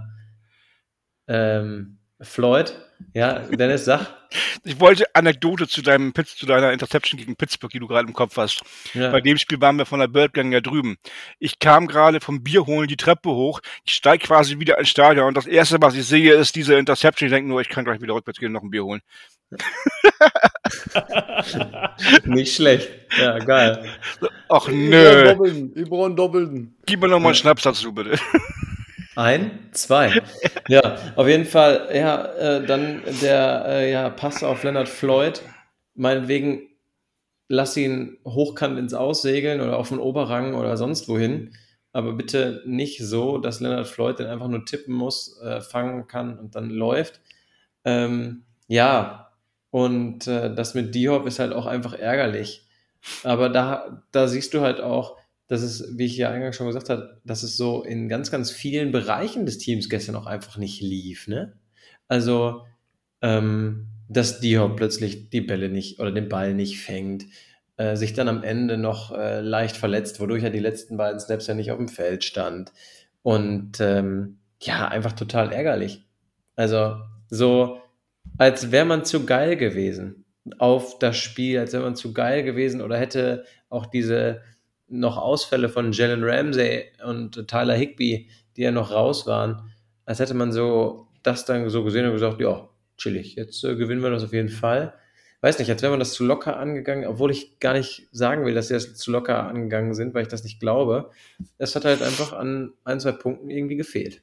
ähm, Floyd. Ja, Dennis, sag. Ich wollte Anekdote zu deinem Pitch, zu deiner Interception gegen Pittsburgh, die du gerade im Kopf hast. Ja. Bei dem Spiel waren wir von der Birdgang ja drüben. Ich kam gerade vom Bier holen die Treppe hoch. Ich steige quasi wieder ins Stadion und das erste, was ich sehe, ist diese Interception. Ich denke nur, ich kann gleich wieder rückwärts gehen und noch ein Bier holen. Nicht schlecht. Ja, geil. Ach nö. Ich brauche einen Doppelten. Gib mir noch mal einen Schnaps dazu, bitte. Ein, zwei. Ja, auf jeden Fall, ja, äh, dann der äh, ja, Pass auf Leonard Floyd. Meinetwegen, lass ihn hochkant ins Aussegeln oder auf den Oberrang oder sonst wohin. Aber bitte nicht so, dass Leonard Floyd den einfach nur tippen muss, äh, fangen kann und dann läuft. Ähm, ja, und äh, das mit Diop ist halt auch einfach ärgerlich. Aber da, da siehst du halt auch, dass es, wie ich ja eingangs schon gesagt habe, dass es so in ganz, ganz vielen Bereichen des Teams gestern auch einfach nicht lief. Ne? Also, ähm, dass Diop plötzlich die Bälle nicht oder den Ball nicht fängt, äh, sich dann am Ende noch äh, leicht verletzt, wodurch er die letzten beiden Snaps ja nicht auf dem Feld stand. Und ähm, ja, einfach total ärgerlich. Also, so, als wäre man zu geil gewesen auf das Spiel, als wäre man zu geil gewesen oder hätte auch diese noch Ausfälle von Jalen Ramsey und Tyler Higby, die ja noch raus waren, als hätte man so das dann so gesehen und gesagt, ja, chillig, jetzt äh, gewinnen wir das auf jeden Fall. Weiß nicht, als wäre man das zu locker angegangen, obwohl ich gar nicht sagen will, dass sie das zu locker angegangen sind, weil ich das nicht glaube. Es hat halt einfach an ein, zwei Punkten irgendwie gefehlt.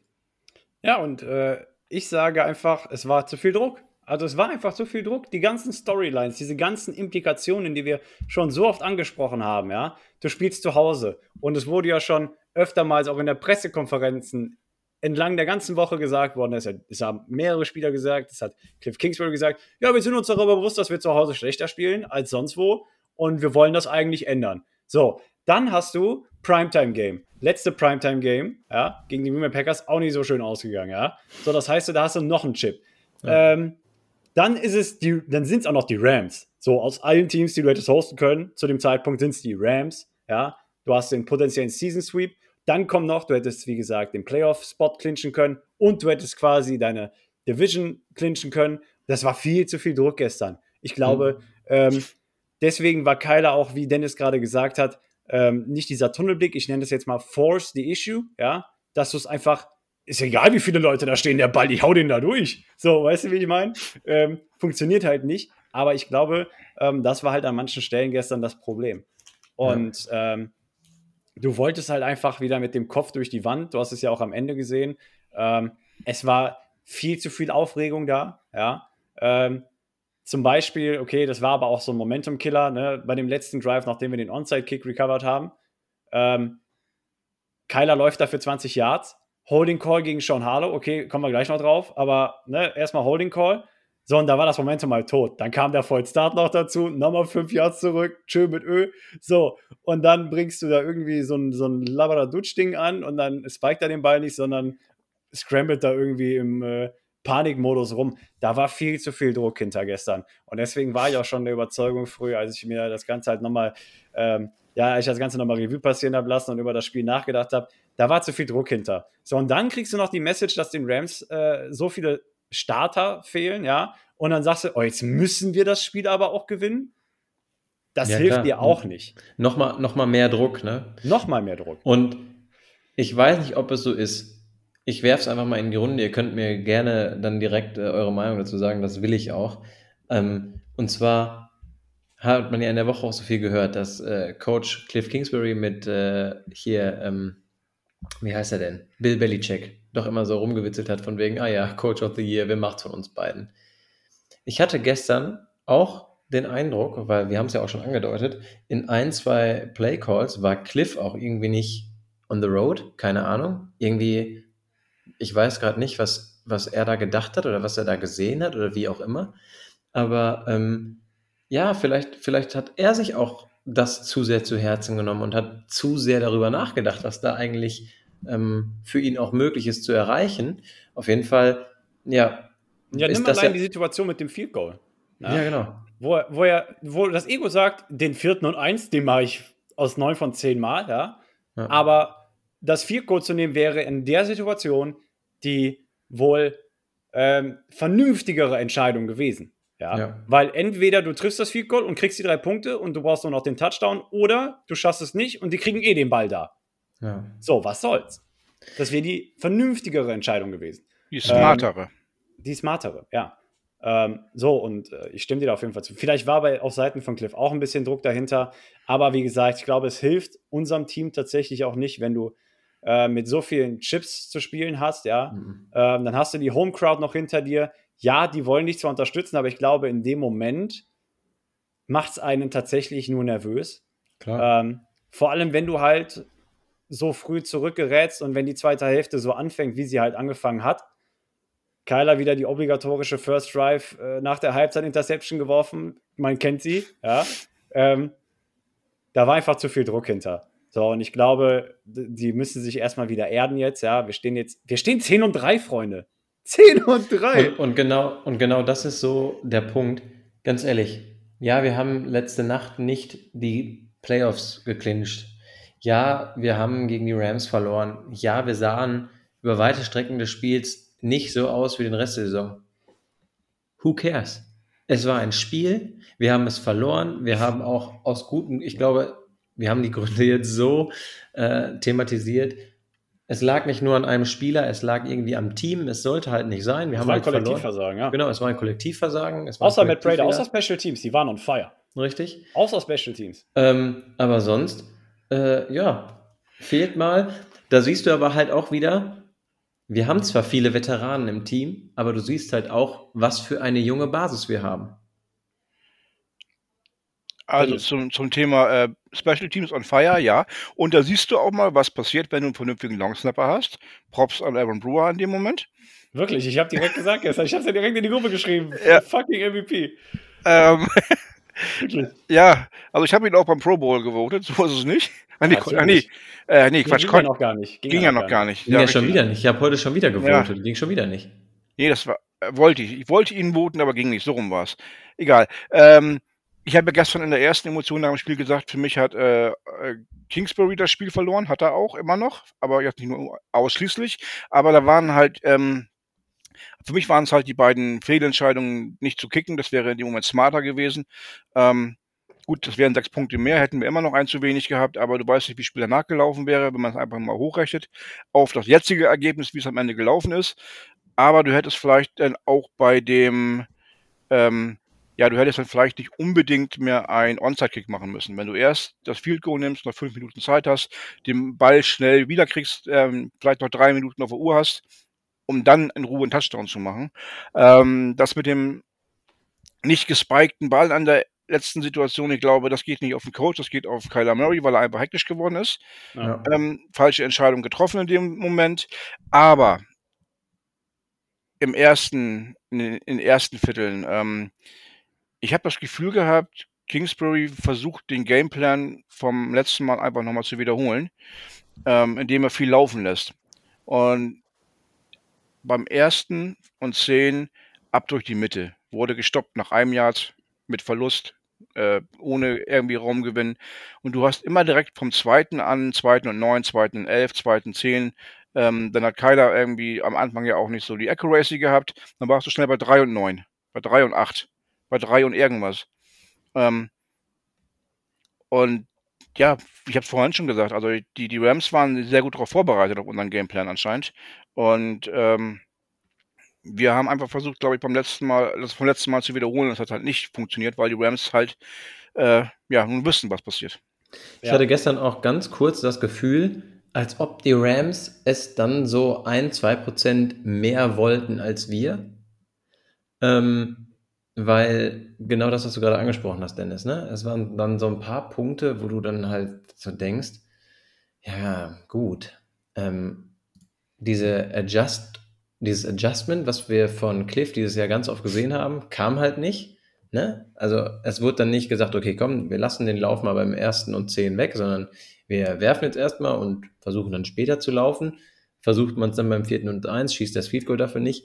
Ja, und äh, ich sage einfach, es war zu viel Druck. Also es war einfach zu viel Druck. Die ganzen Storylines, diese ganzen Implikationen, die wir schon so oft angesprochen haben, ja. Du spielst zu Hause und es wurde ja schon öftermals auch in der Pressekonferenzen entlang der ganzen Woche gesagt worden, es, es haben mehrere Spieler gesagt, es hat Cliff Kingsbury gesagt, ja, wir sind uns darüber bewusst, dass wir zu Hause schlechter spielen als sonst wo und wir wollen das eigentlich ändern. So, dann hast du Primetime Game. Letzte Primetime Game, ja, gegen die Green Bay Packers auch nicht so schön ausgegangen, ja. So, das heißt, da hast du noch einen Chip. Ja. Ähm, dann ist es die, dann sind es auch noch die Rams. So, aus allen Teams, die du hättest hosten können, zu dem Zeitpunkt sind es die Rams. Ja, du hast den potenziellen Season Sweep. Dann kommt noch, du hättest, wie gesagt, den Playoff-Spot clinchen können und du hättest quasi deine Division clinchen können. Das war viel zu viel Druck gestern. Ich glaube, mhm. ähm, deswegen war Kyler auch, wie Dennis gerade gesagt hat, ähm, nicht dieser Tunnelblick. Ich nenne das jetzt mal Force the Issue, ja, dass du es einfach ist egal, wie viele Leute da stehen, der Ball, ich hau den da durch. So, weißt du, wie ich meine? Ähm, funktioniert halt nicht. Aber ich glaube, ähm, das war halt an manchen Stellen gestern das Problem. Und ja. ähm, du wolltest halt einfach wieder mit dem Kopf durch die Wand. Du hast es ja auch am Ende gesehen. Ähm, es war viel zu viel Aufregung da. Ja. Ähm, zum Beispiel, okay, das war aber auch so ein Momentum-Killer ne, bei dem letzten Drive, nachdem wir den Onside-Kick recovered haben. Ähm, Kyler läuft da für 20 Yards Holding Call gegen Sean Harlow, okay, kommen wir gleich noch drauf, aber ne, erstmal Holding Call. So, und da war das Momentum mal tot. Dann kam der Vollstart noch dazu, nochmal fünf Yards zurück, tschö mit Ö. So, und dann bringst du da irgendwie so ein, so ein Labradutsch-Ding an und dann spiked er den Ball nicht, sondern scrambled da irgendwie im äh, Panikmodus rum. Da war viel zu viel Druck hinter gestern. Und deswegen war ich auch schon der Überzeugung früh, als ich mir das Ganze halt nochmal, ähm, ja, ich das Ganze nochmal Revue passieren habe lassen und über das Spiel nachgedacht habe, da war zu viel Druck hinter. So, und dann kriegst du noch die Message, dass den Rams äh, so viele Starter fehlen, ja. Und dann sagst du, oh, jetzt müssen wir das Spiel aber auch gewinnen. Das ja, hilft klar. dir auch nicht. Nochmal noch mal mehr Druck, ne? Nochmal mehr Druck. Und ich weiß nicht, ob es so ist. Ich werfe es einfach mal in die Runde. Ihr könnt mir gerne dann direkt äh, eure Meinung dazu sagen. Das will ich auch. Ähm, und zwar hat man ja in der Woche auch so viel gehört, dass äh, Coach Cliff Kingsbury mit äh, hier ähm, wie heißt er denn? Bill Belichick, doch immer so rumgewitzelt hat von wegen, ah ja, Coach of the Year, wer macht's von uns beiden? Ich hatte gestern auch den Eindruck, weil wir haben es ja auch schon angedeutet, in ein, zwei Play Calls war Cliff auch irgendwie nicht on the road, keine Ahnung. Irgendwie, ich weiß gerade nicht, was, was er da gedacht hat oder was er da gesehen hat oder wie auch immer. Aber ähm, ja, vielleicht, vielleicht hat er sich auch das zu sehr zu Herzen genommen und hat zu sehr darüber nachgedacht, was da eigentlich ähm, für ihn auch möglich ist zu erreichen. Auf jeden Fall, ja. Ja, nimm allein ja die Situation mit dem Field Goal. Na? Ja, genau. Wo, wo, er, wo das Ego sagt, den vierten und eins, den mache ich aus neun von zehn Mal, ja. ja. Aber das Field Goal zu nehmen wäre in der Situation die wohl ähm, vernünftigere Entscheidung gewesen. Ja? ja? Weil entweder du triffst das Field Goal und kriegst die drei Punkte und du brauchst nur noch den Touchdown oder du schaffst es nicht und die kriegen eh den Ball da. Ja. So, was soll's? Das wäre die vernünftigere Entscheidung gewesen. Die smartere. Ähm, die smartere, ja. Ähm, so, und äh, ich stimme dir da auf jeden Fall zu. Vielleicht war bei auf Seiten von Cliff auch ein bisschen Druck dahinter, aber wie gesagt, ich glaube, es hilft unserem Team tatsächlich auch nicht, wenn du äh, mit so vielen Chips zu spielen hast, ja. Mhm. Ähm, dann hast du die Home Crowd noch hinter dir. Ja, die wollen dich zwar unterstützen, aber ich glaube, in dem Moment macht es einen tatsächlich nur nervös. Ähm, vor allem, wenn du halt so früh zurückgerätst und wenn die zweite Hälfte so anfängt, wie sie halt angefangen hat, Kyler wieder die obligatorische First Drive äh, nach der Halbzeit Interception geworfen. Man kennt sie, ja. Ähm, da war einfach zu viel Druck hinter. So, und ich glaube, die müssen sich erstmal wieder erden jetzt, ja. Wir stehen jetzt, wir stehen 10 und 3, Freunde. 10 und 3. Und, und, genau, und genau das ist so der Punkt. Ganz ehrlich, ja, wir haben letzte Nacht nicht die Playoffs geclincht. Ja, wir haben gegen die Rams verloren. Ja, wir sahen über weite Strecken des Spiels nicht so aus wie den Rest der Saison. Who cares? Es war ein Spiel, wir haben es verloren, wir haben auch aus guten, ich glaube, wir haben die Gründe jetzt so äh, thematisiert. Es lag nicht nur an einem Spieler, es lag irgendwie am Team, es sollte halt nicht sein. Wir es haben war halt ein Kollektivversagen, ja. Genau, es war ein Kollektivversagen. außer Matt Brady, außer Special Teams, die waren on fire. Richtig. Außer Special Teams. Ähm, aber sonst, äh, ja, fehlt mal. Da siehst du aber halt auch wieder, wir haben zwar viele Veteranen im Team, aber du siehst halt auch, was für eine junge Basis wir haben. Also zum, zum Thema äh, Special Teams on Fire, ja. Und da siehst du auch mal, was passiert, wenn du einen vernünftigen Longsnapper hast. Props an Aaron Brewer in dem Moment. Wirklich, ich habe direkt gesagt gestern, ich habe es ja direkt in die Gruppe geschrieben. Ja. Fucking MVP. Ähm, ja, also ich habe ihn auch beim Pro Bowl gewotet, so ist es nicht. Ah, nee, ah, nee, äh, nee Quatsch. Ging ja noch gar nicht. Ging, ging ja noch gar nicht. Ging ja, schon wieder nicht. Ich habe heute schon wieder gewotet. Ja. Ging schon wieder nicht. Nee, das war, äh, wollte ich. Ich wollte ihn voten, aber ging nicht. So rum war es. Egal. Ähm, ich habe ja gestern in der ersten Emotion nach dem Spiel gesagt, für mich hat äh, äh, Kingsbury das Spiel verloren, hat er auch immer noch, aber jetzt nicht nur ausschließlich. Aber da waren halt, ähm, für mich waren es halt die beiden Fehlentscheidungen nicht zu kicken, das wäre in dem Moment smarter gewesen. Ähm, Gut, das wären sechs Punkte mehr, hätten wir immer noch ein zu wenig gehabt, aber du weißt nicht, wie das Spiel danach gelaufen wäre, wenn man es einfach mal hochrechnet auf das jetzige Ergebnis, wie es am Ende gelaufen ist. Aber du hättest vielleicht dann auch bei dem, ähm, ja, du hättest dann vielleicht nicht unbedingt mehr ein Onside-Kick machen müssen. Wenn du erst das Field Goal nimmst, noch fünf Minuten Zeit hast, den Ball schnell wiederkriegst, ähm, vielleicht noch drei Minuten auf der Uhr hast, um dann in Ruhe einen Touchdown zu machen. Ähm, das mit dem nicht gespikten Ball an der letzten Situation, ich glaube, das geht nicht auf den Coach, das geht auf Kyler Murray, weil er einfach hektisch geworden ist. Ja. Ähm, falsche Entscheidung getroffen in dem Moment. Aber im ersten, in den ersten Vierteln, ähm, ich habe das Gefühl gehabt, Kingsbury versucht den Gameplan vom letzten Mal einfach nochmal zu wiederholen, ähm, indem er viel laufen lässt. Und beim ersten und zehn ab durch die Mitte wurde gestoppt nach einem Jahr mit Verlust äh, ohne irgendwie Raumgewinn. Und du hast immer direkt vom zweiten an, zweiten und neun, zweiten und elf, zweiten zehn. Ähm, dann hat Kyler irgendwie am Anfang ja auch nicht so die Accuracy gehabt. Dann warst du schnell bei drei und neun, bei drei und acht, bei drei und irgendwas. Ähm, und ja, ich habe es vorhin schon gesagt, also die, die Rams waren sehr gut darauf vorbereitet auf unseren Gameplan anscheinend. Und ähm, wir haben einfach versucht, glaube ich, beim letzten Mal, das vom letzten Mal zu wiederholen. Das hat halt nicht funktioniert, weil die Rams halt, äh, ja, nun wissen, was passiert. Ich ja. hatte gestern auch ganz kurz das Gefühl, als ob die Rams es dann so ein, zwei Prozent mehr wollten als wir. Ähm, weil genau das, was du gerade angesprochen hast, Dennis, ne? Es waren dann so ein paar Punkte, wo du dann halt so denkst, ja, gut, ähm, diese Adjust dieses Adjustment, was wir von Cliff dieses Jahr ganz oft gesehen haben, kam halt nicht. Ne? Also es wurde dann nicht gesagt, okay, komm, wir lassen den Lauf mal beim ersten und zehn weg, sondern wir werfen jetzt erstmal und versuchen dann später zu laufen. Versucht man es dann beim vierten und eins, schießt das Field Goal dafür nicht.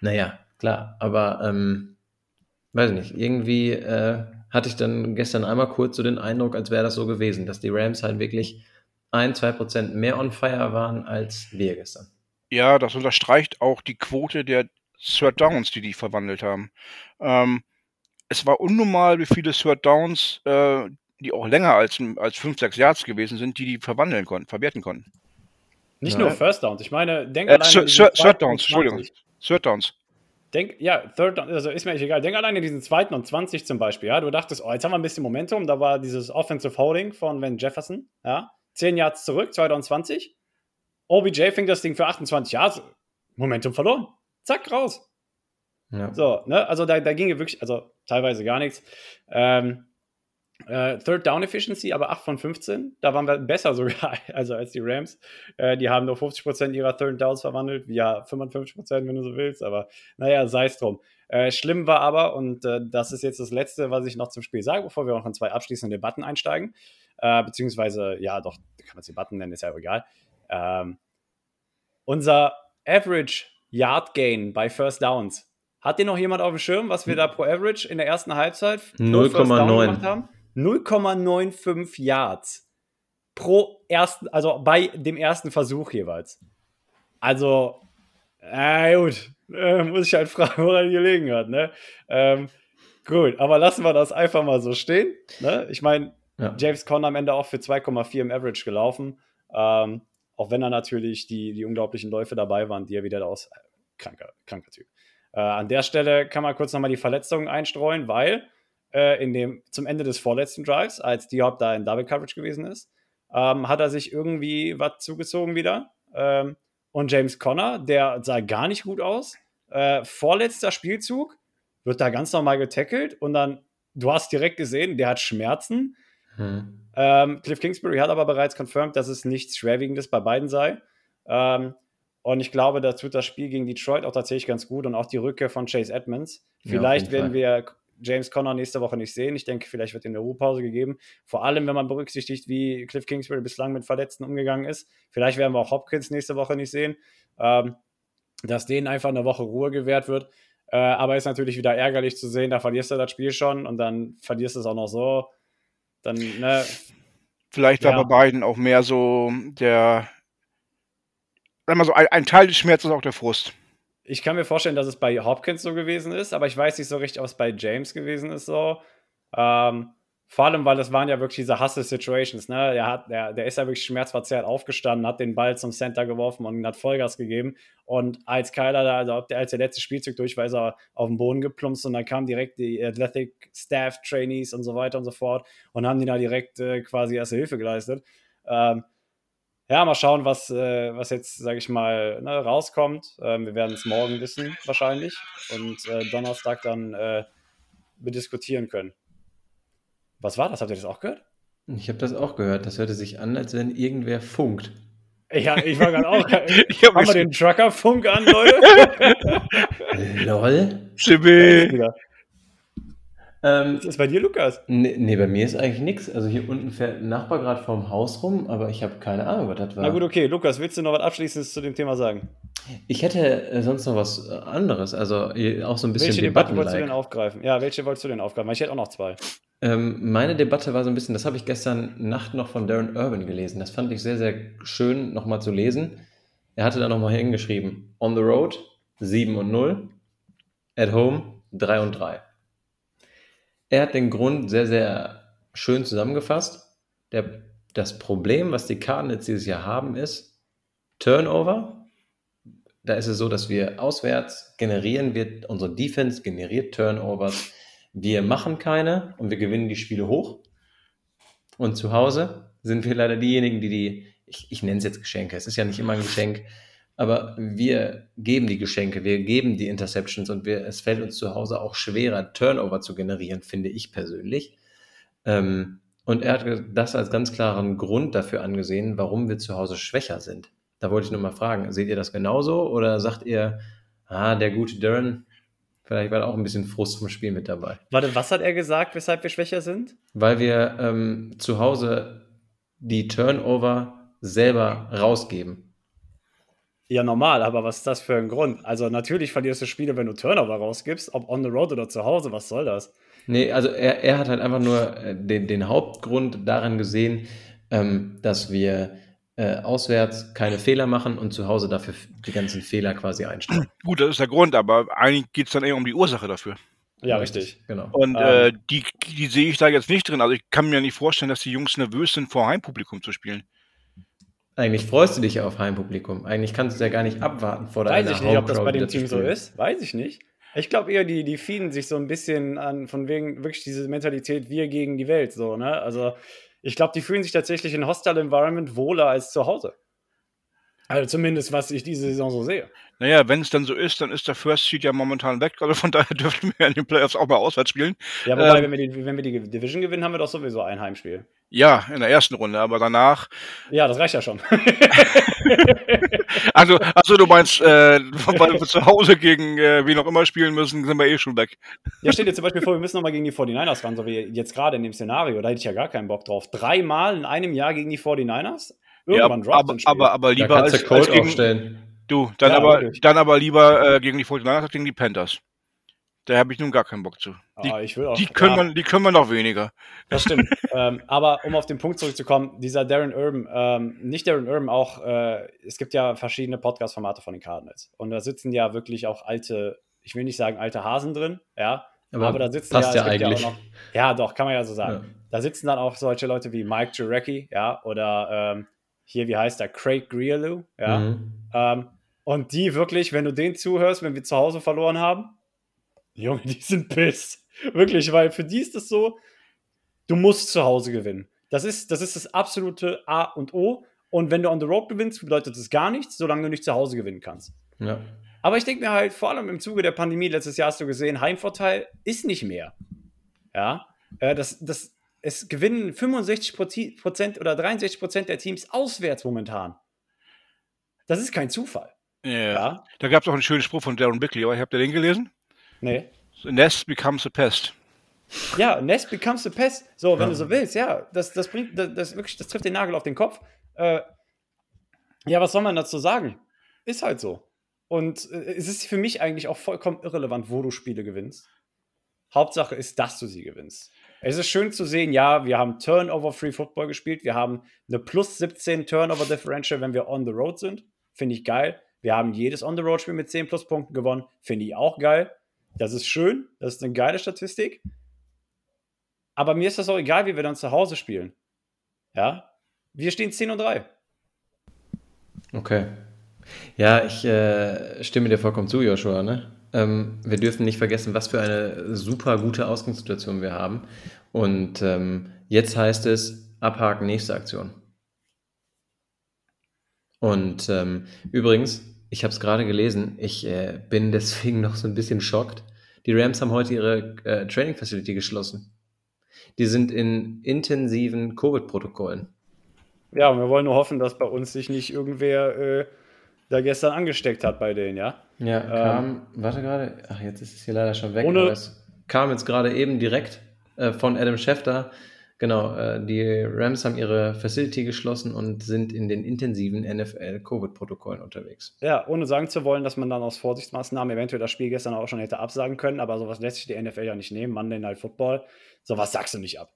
Naja, klar, aber ähm, weiß nicht, irgendwie äh, hatte ich dann gestern einmal kurz so den Eindruck, als wäre das so gewesen, dass die Rams halt wirklich ein, zwei Prozent mehr on fire waren als wir gestern. Ja, das unterstreicht auch die Quote der Third Downs, die die verwandelt haben. Ähm, es war unnormal, wie viele Third Downs, äh, die auch länger als, als 5, 6 Yards gewesen sind, die die verwandeln konnten, verwerten konnten. Nicht Ja. nur First Downs. Ich meine, denk Äh, alleine Third, Third, Downs, Entschuldigung. 20. Third Downs. Denk, ja, Third also ist mir eigentlich egal. Denk alleine an diesen zweiten und 20 zum Beispiel. Ja, du dachtest, oh, jetzt haben wir ein bisschen Momentum. Da war dieses Offensive Holding von Van Jefferson. Ja, 10 Yards zurück, 2020. OBJ fing das Ding für 28 Yards. Momentum verloren. Zack, raus. Ja. So, ne, also da, da ging ja wirklich, also teilweise gar nichts. Ähm, äh, Third Down Efficiency, aber 8 von 15. Da waren wir besser sogar also als die Rams. Äh, die haben nur 50% ihrer Third Downs verwandelt. Ja, 55%, wenn du so willst. Aber naja, sei es drum. Äh, schlimm war aber, und äh, das ist jetzt das Letzte, was ich noch zum Spiel sage, bevor wir noch in zwei abschließende Debatten einsteigen. Äh, beziehungsweise, ja, doch, kann man es Debatten nennen, ist ja auch egal. Ähm, unser Average Yard Gain bei First Downs. Hat den noch jemand auf dem Schirm, was wir da pro Average in der ersten Halbzeit pro First Down 0,9. gemacht haben? 0,95 Yards pro ersten, also bei dem ersten Versuch jeweils. Also, äh, gut, äh, muss ich halt fragen, woran die gelegen hat, ne? Ähm, gut, aber lassen wir das einfach mal so stehen. Ne? Ich meine, Ja. James Conner am Ende auch für 2,4 im Average gelaufen. Ähm, auch wenn da natürlich die, die unglaublichen Läufe dabei waren, die er wieder aus. Äh, kranker, kranker Typ. Äh, an der Stelle kann man kurz nochmal die Verletzungen einstreuen, weil äh, in dem, zum Ende des vorletzten Drives, als Diop da in Double Coverage gewesen ist, ähm, hat er sich irgendwie was zugezogen wieder. Ähm, und James Conner, der sah gar nicht gut aus. Äh, vorletzter Spielzug wird da ganz normal getackelt und dann, du hast direkt gesehen, der hat Schmerzen. Hm. Ähm, Cliff Kingsbury hat aber bereits confirmed, dass es nichts Schwerwiegendes bei beiden sei. Ähm, und ich glaube, da tut das Spiel gegen Detroit auch tatsächlich ganz gut und auch die Rückkehr von Chase Edmonds. Ja, Vielleicht jeden werden wir James Conner nächste Woche nicht sehen. Ich denke, vielleicht wird ihm eine Ruhepause gegeben. Vor allem, wenn man berücksichtigt, wie Cliff Kingsbury bislang mit Verletzten umgegangen ist. Vielleicht werden wir auch Hopkins nächste Woche nicht sehen. Ähm, dass denen einfach eine Woche Ruhe gewährt wird. Äh, aber ist natürlich wieder ärgerlich zu sehen, da verlierst du das Spiel schon und dann verlierst du es auch noch so. Dann, ne, Vielleicht war Ja. bei beiden auch mehr so der, sag mal so, ein, ein Teil des Schmerzes auch der Frust. Ich kann mir vorstellen, dass es bei Hopkins so gewesen ist, aber ich weiß nicht so richtig, ob es bei James gewesen ist so. Ähm, vor allem, weil das waren ja wirklich diese Hustle-Situations, ne? Der, der, der ist ja wirklich schmerzverzerrt aufgestanden, hat den Ball zum Center geworfen und hat Vollgas gegeben. Und als Kyler da, also als der letzte Spielzug durch war, ist er auf den Boden geplumpst und dann kamen direkt die Athletic Staff Trainees und so weiter und so fort und haben die da direkt äh, quasi erste Hilfe geleistet. Ähm, ja, mal schauen, was, äh, was jetzt, sage ich mal, ne, rauskommt. Ähm, wir werden es morgen wissen, wahrscheinlich. Und äh, Donnerstag dann äh, bediskutieren können. Was war das? Habt ihr das auch gehört? Ich habe das auch gehört. Das hörte sich an, als wenn irgendwer funkt. Ja, ich war gerade auch. Ich hab Haben wir den Trucker-Funk an, Leute? Lol. Sibyl. Ähm, Was ist bei dir, Lukas? nee, nee, bei mir ist eigentlich nichts. Also hier unten fährt ein Nachbar gerade vorm Haus rum, aber ich habe keine Ahnung, was das war. Na gut, okay. Lukas, willst du noch was Abschließendes zu dem Thema sagen? Ich hätte äh, sonst noch was äh, anderes, also äh, auch so ein bisschen welche Debatte wolltest du denn aufgreifen? Ja, welche wolltest du denn aufgreifen? Ich hätte auch noch zwei. Ähm, meine Debatte war so ein bisschen, das habe ich gestern Nacht noch von Darren Urban gelesen. Das fand ich sehr, sehr schön nochmal zu lesen. Er hatte da nochmal hingeschrieben, on the road 7 und 0, at home 3 und 3. Er hat den Grund sehr, sehr schön zusammengefasst. Der, das Problem, was die Cardinals dieses Jahr haben, ist Turnover. Da ist es so, dass wir auswärts generieren wir, unsere Defense generiert Turnovers. Wir machen keine und wir gewinnen die Spiele hoch. Und zu Hause sind wir leider diejenigen, die die, ich, ich nenne es jetzt Geschenke, es ist ja nicht immer ein Geschenk, aber wir geben die Geschenke, wir geben die Interceptions und wir, es fällt uns zu Hause auch schwerer, Turnover zu generieren, finde ich persönlich. Ähm, und er hat das als ganz klaren Grund dafür angesehen, warum wir zu Hause schwächer sind. Da wollte ich nur mal fragen, seht ihr das genauso oder sagt ihr, ah, der gute Darren, vielleicht war da auch ein bisschen Frust vom Spiel mit dabei? Warte, was hat er gesagt, weshalb wir schwächer sind? Weil wir ähm, zu Hause die Turnover selber rausgeben. Ja, normal, aber was ist das für ein Grund? Also, natürlich verlierst du Spiele, wenn du Turnover rausgibst, ob on the road oder zu Hause, was soll das? Nee, also er, er hat halt einfach nur äh, den, den Hauptgrund daran gesehen, ähm, dass wir äh, auswärts keine Fehler machen und zu Hause dafür die ganzen Fehler quasi einstellen. Gut, das ist der Grund, aber eigentlich geht es dann eher um die Ursache dafür. Ja, richtig. Genau. Und Ähm. äh, die, die sehe ich da jetzt nicht drin. Also ich kann mir nicht vorstellen, dass die Jungs nervös sind, vor Heimpublikum zu spielen. Eigentlich freust du dich ja auf Heimpublikum. Eigentlich kannst du ja gar nicht abwarten vor Weiß deiner ich nicht, ob das bei dem Team so ist. Weiß ich nicht. Ich glaube eher, die, die fieden sich so ein bisschen an, von wegen wirklich diese Mentalität, wir gegen die Welt, so, ne? Also, ich glaube, die fühlen sich tatsächlich in Hostile Environment wohler als zu Hause. Also zumindest, was ich diese Saison so sehe. Naja, wenn es dann so ist, dann ist der First Seed ja momentan weg. Also von daher dürften wir in den Playoffs auch mal auswärts spielen. Ja, wobei, Ähm. wenn, wir die, wenn wir die Division gewinnen, haben wir doch sowieso ein Heimspiel. Ja, in der ersten Runde, aber danach. Ja, das reicht ja schon. Also, also du meinst, äh, weil wir zu Hause gegen äh, wen auch immer spielen müssen, sind wir eh schon weg. Ja, steht dir zum Beispiel vor, wir müssen nochmal gegen die 49ers ran, so wie jetzt gerade in dem Szenario. Da hätte ich ja gar keinen Bock drauf. Dreimal in einem Jahr gegen die 49ers? Irgendwann ja, aber, aber, aber lieber als, als gegen, aufstellen. du, dann Ja, aber, wirklich. dann aber lieber äh, gegen die 49ers als gegen die Panthers. Da habe ich nun gar keinen Bock zu. Die, Ah, ich will auch, die, können, ja, wir, die können wir noch weniger. Das stimmt. ähm, aber um auf den Punkt zurückzukommen, dieser Darren Urban, ähm, nicht Darren Urban, auch, äh, es gibt ja verschiedene Podcast-Formate von den Cardinals. Und da sitzen ja wirklich auch alte, ich will nicht sagen alte Hasen drin, ja. Aber Aber, da sitzen passt ja, ja es gibt eigentlich. Ja, auch noch, ja, doch, kann man ja so sagen. Ja. Da sitzen dann auch solche Leute wie Mike Jurecki, ja, oder ähm, hier, wie heißt der, Craig Grialou, ja. Mhm. Ähm, und die wirklich, wenn du denen zuhörst, wenn wir zu Hause verloren haben, Junge, die sind pissed. Wirklich, weil für die ist es so, du musst zu Hause gewinnen. Das ist, das ist das absolute A und O. Und wenn du on the road gewinnst, bedeutet das gar nichts, solange du nicht zu Hause gewinnen kannst. Ja. Aber ich denke mir halt, vor allem im Zuge der Pandemie, letztes Jahr hast du gesehen, Heimvorteil ist nicht mehr. Ja, äh, das, das, es gewinnen 65 Prozent oder 63 Prozent der Teams auswärts momentan. Das ist kein Zufall. Ja. Ja, Da gab es auch einen schönen Spruch von Darren Bickley, aber habt ihr den gelesen? Nee. The nest becomes a pest. Ja, Nest becomes a pest. So, wenn Ja. du so willst, ja, das, das bringt, das, das wirklich, das trifft den Nagel auf den Kopf. Äh, ja, was soll man dazu sagen? Ist halt so. Und äh, es ist für mich eigentlich auch vollkommen irrelevant, wo du Spiele gewinnst. Hauptsache ist, dass du sie gewinnst. Es ist schön zu sehen, ja, wir haben Turnover-Free Football gespielt. Wir haben eine plus 17 Turnover-Differential, wenn wir on the road sind. Finde ich geil. Wir haben jedes On-the-Road-Spiel mit 10 Pluspunkten gewonnen. Finde ich auch geil. Das ist schön. Das ist eine geile Statistik. Aber mir ist das auch egal, wie wir dann zu Hause spielen. Ja? Wir stehen 10 und 3. Okay. Ja, ich äh, stimme dir vollkommen zu, Joshua. Ne? Ähm, wir dürfen nicht vergessen, was für eine super gute Ausgangssituation wir haben. Und ähm, jetzt heißt es, abhaken, nächste Aktion. Und ähm, übrigens, ich habe es gerade gelesen, ich äh, bin deswegen noch so ein bisschen schockt. Die Rams haben heute ihre äh, Training Facility geschlossen. Die sind in intensiven Covid-Protokollen. Ja, und wir wollen nur hoffen, dass bei uns sich nicht irgendwer äh, da gestern angesteckt hat bei denen, ja? Ja, kam, warte gerade, ach, jetzt ist es hier leider schon weg, Ohne- aber es kam jetzt gerade eben direkt äh, von Adam Schefter. Genau, äh, die Rams haben ihre Facility geschlossen und sind in den intensiven NFL-Covid-Protokollen unterwegs. Ja, ohne sagen zu wollen, dass man dann aus Vorsichtsmaßnahmen eventuell das Spiel gestern auch schon hätte absagen können, aber sowas lässt sich die NFL ja nicht nehmen. Monday Night Football, sowas sagst du nicht ab.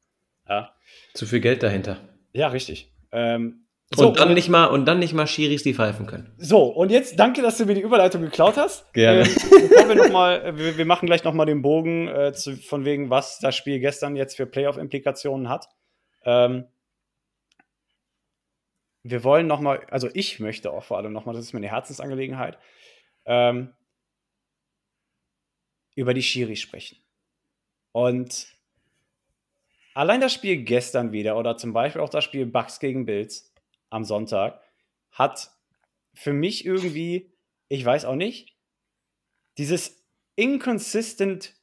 Ja, Zu viel Geld dahinter. ja richtig. Ähm, und, dann nicht mal, und dann nicht mal Schiris, die pfeifen können. So, und jetzt danke, dass du mir die Überleitung geklaut hast. Gerne. Ähm, bevor wir, noch mal, äh, wir, wir machen gleich nochmal den Bogen äh, zu, von wegen, was das Spiel gestern jetzt für Playoff-Implikationen hat. Ähm, wir wollen nochmal, also ich möchte auch vor allem nochmal, das ist mir eine Herzensangelegenheit, ähm, über die Schiris sprechen. Und allein das Spiel gestern wieder oder zum Beispiel auch das Spiel Bucks gegen Bills am Sonntag hat für mich irgendwie, ich weiß auch nicht, dieses inconsistent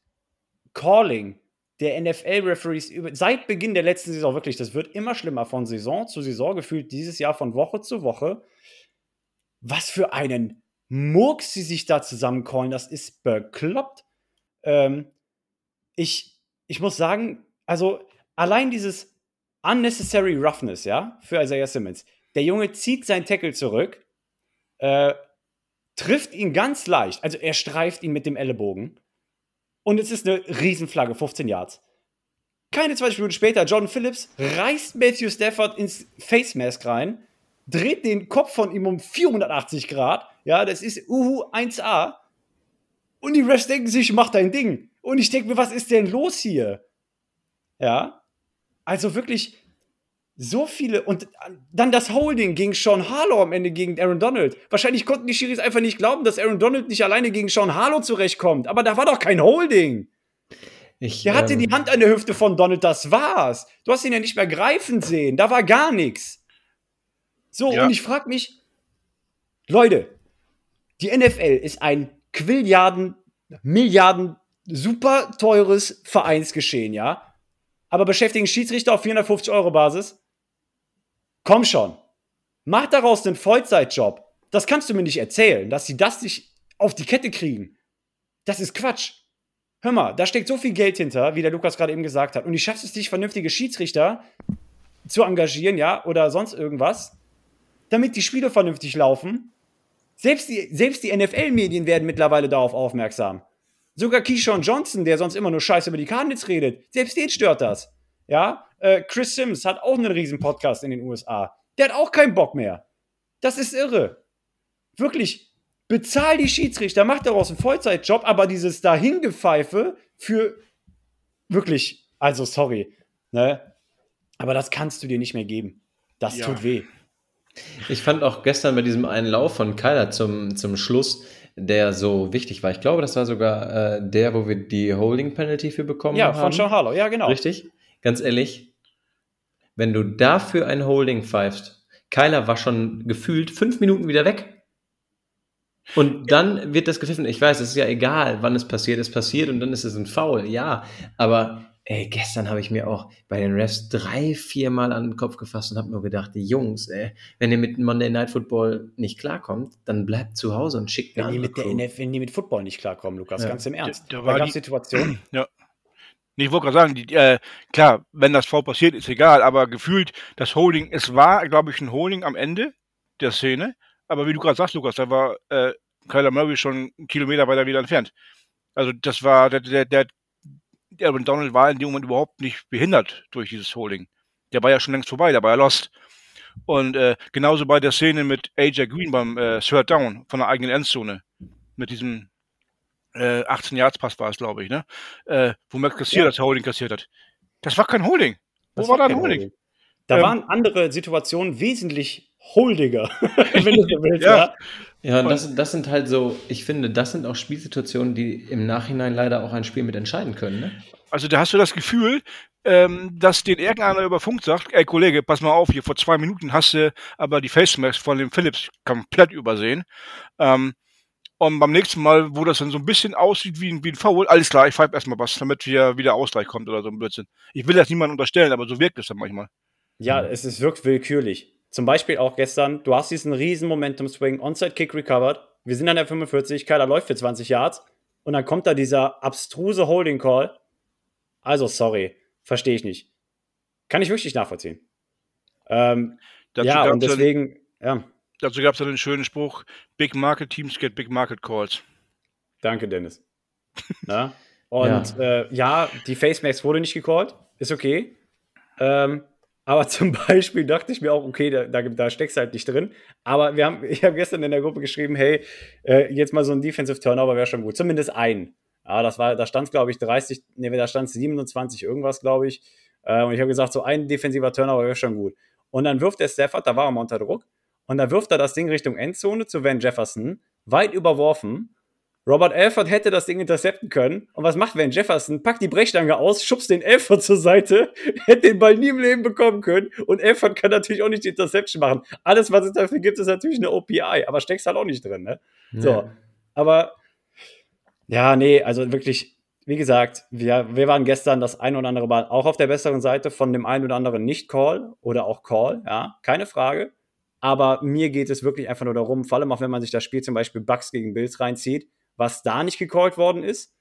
Calling der NFL-Referees seit Beginn der letzten Saison wirklich, das wird immer schlimmer von Saison zu Saison gefühlt, dieses Jahr von Woche zu Woche. Was für einen Murks sie sich da zusammencallen, das ist bekloppt. Ähm, ich, ich muss sagen, also allein dieses unnecessary roughness, ja, für Isaiah Simmons. Der Junge zieht seinen Tackle zurück, äh, trifft ihn ganz leicht, also er streift ihn mit dem Ellenbogen und es ist eine Riesenflagge, 15 Yards. Keine 20 Minuten später, Jordan Phillips reißt Matthew Stafford ins Face Mask rein, dreht den Kopf von ihm um 480 Grad. Ja, das ist Uhu 1A. Und die Refs denken sich, mach dein Ding. Und ich denke mir, was ist denn los hier? Ja. Also wirklich so viele. Und dann das Holding gegen Sean Harlow am Ende gegen Aaron Donald. Wahrscheinlich konnten die Schiris einfach nicht glauben, dass Aaron Donald nicht alleine gegen Sean Harlow zurechtkommt. Aber da war doch kein Holding. Ich, der hatte ähm, die Hand an der Hüfte von Donald, das war's. Du hast ihn ja nicht mehr greifen sehen. Da war gar nichts. So, ja. und ich frage mich, Leute, die NFL ist ein Quilliarden, Milliarden, super teures Vereinsgeschehen, ja? Aber beschäftigen Schiedsrichter auf 450 Euro Basis? Komm schon. Mach daraus einen Vollzeitjob. Das kannst du mir nicht erzählen, dass sie das nicht auf die Kette kriegen. Das ist Quatsch. Hör mal, da steckt so viel Geld hinter, wie der Lukas gerade eben gesagt hat. Und ich schaffst es nicht, vernünftige Schiedsrichter zu engagieren, ja, oder sonst irgendwas damit die Spiele vernünftig laufen. Selbst die, selbst die NFL-Medien werden mittlerweile darauf aufmerksam. Sogar Keyshawn Johnson, der sonst immer nur Scheiße über die Cardinals redet, selbst den stört das. Ja, äh, Chris Sims hat auch einen riesen Podcast in den USA. Der hat auch keinen Bock mehr. Das ist irre. Wirklich, bezahl die Schiedsrichter, mach daraus einen Vollzeitjob, aber dieses Dahingepfeife für wirklich, also sorry, ne? Aber das kannst du dir nicht mehr geben. Das ja. tut weh. Ich fand auch gestern bei diesem einen Lauf von Kyler zum, zum Schluss, der so wichtig war. Ich glaube, das war sogar äh, der, wo wir die Holding Penalty für bekommen ja, haben. Ja, von Sean Harlow, ja, genau. Richtig. Ganz ehrlich, wenn du dafür ein Holding pfeifst, Kyler war schon gefühlt fünf Minuten wieder weg. Und dann wird das gepfiffen. Ich weiß, es ist ja egal, wann es passiert, es passiert und dann ist es ein Foul, ja. Aber ey, gestern habe ich mir auch bei den Refs drei, vier Mal an den Kopf gefasst und habe mir gedacht, die Jungs, ey, wenn ihr mit Monday Night Football nicht klarkommt, dann bleibt zu Hause und schickt wenn die mit der NF, Wenn die mit Football nicht klarkommen, Lukas, ja. ganz im Ernst. Da, da war die Situation. Ja. Ich wollte gerade sagen, die, äh, klar, wenn das Foul passiert, ist egal, aber gefühlt das Holding, es war, glaube ich, ein Holding am Ende der Szene, aber wie du gerade sagst, Lukas, da war äh, Kyler Murray schon einen Kilometer weiter wieder entfernt. Also das war, der, der, der Aaron Donald war in dem Moment überhaupt nicht behindert durch dieses Holding. Der war ja schon längst vorbei, der war ja lost. Und äh, genauso bei der Szene mit AJ Green beim äh, Third Down von der eigenen Endzone. Mit diesem äh, 18-Yards-Pass war es, glaube ich, ne? Äh, wo Max Kassier ja. das Holding kassiert hat. Das war kein Holding. Wo das war, war da ein Holding? Holding? Da ähm, waren andere Situationen wesentlich holdiger, wenn du so willst. ja. ja. Ja, das, das sind halt so, ich finde, das sind auch Spielsituationen, die im Nachhinein leider auch ein Spiel mit entscheiden können. Ne? Also da hast du das Gefühl, ähm, dass den irgendeiner über Funk sagt, ey Kollege, pass mal auf, hier vor zwei Minuten hast du aber die Face Mask von dem Philips komplett übersehen. Ähm, und beim nächsten Mal, wo das dann so ein bisschen aussieht wie ein, wie ein Foul, alles klar, ich pfeife erstmal was, damit wieder, wieder Ausgleich kommt oder so ein Blödsinn. Ich will das niemandem unterstellen, aber so wirkt es dann manchmal. Ja, es ist wirkt willkürlich. Zum Beispiel auch gestern, du hast diesen riesen Momentum-Swing, Onside-Kick recovered, wir sind an der 45, Kyler läuft für 20 Yards und dann kommt da dieser abstruse Holding-Call. Also, sorry, verstehe ich nicht. Kann ich wirklich nachvollziehen. Ähm, ja, und deswegen, ja. Dazu gab es dann einen schönen Spruch: Big Market Teams get Big Market Calls. Danke, Dennis. Na? Und ja. Äh, ja, die Face Max wurde nicht gecallt, ist okay. Ähm, aber zum Beispiel dachte ich mir auch, okay, da, da, da steckst du halt nicht drin. Aber wir haben, ich habe gestern in der Gruppe geschrieben, hey, äh, jetzt mal so ein Defensive Turnover wäre schon gut. Zumindest ein. Ja, das war, da stand, glaube ich, 30, nee, da stand 27 irgendwas, glaube ich. Äh, und ich habe gesagt, so ein defensiver Turnover wäre schon gut. Und dann wirft der Stafford, da war er mal unter Druck, und dann wirft er das Ding Richtung Endzone zu Van Jefferson, weit überworfen. Robert Alford hätte das Ding intercepten können. Und was macht Van Jefferson? Packt die Brechstange aus, schubst den Alford zur Seite, hätte den Ball nie im Leben bekommen können. Und Alford kann natürlich auch nicht die Interception machen. Alles, was es dafür gibt, ist natürlich eine OPI, aber steckst halt auch nicht drin, ne? Nee. So. Aber, ja, nee, also wirklich, wie gesagt, wir, wir waren gestern das ein oder andere Mal auch auf der besseren Seite von dem einen oder anderen Nicht-Call oder auch Call, ja, keine Frage. Aber mir geht es wirklich einfach nur darum, vor allem auch wenn man sich das Spiel zum Beispiel Bucks gegen Bills reinzieht, was da nicht gecallt worden ist.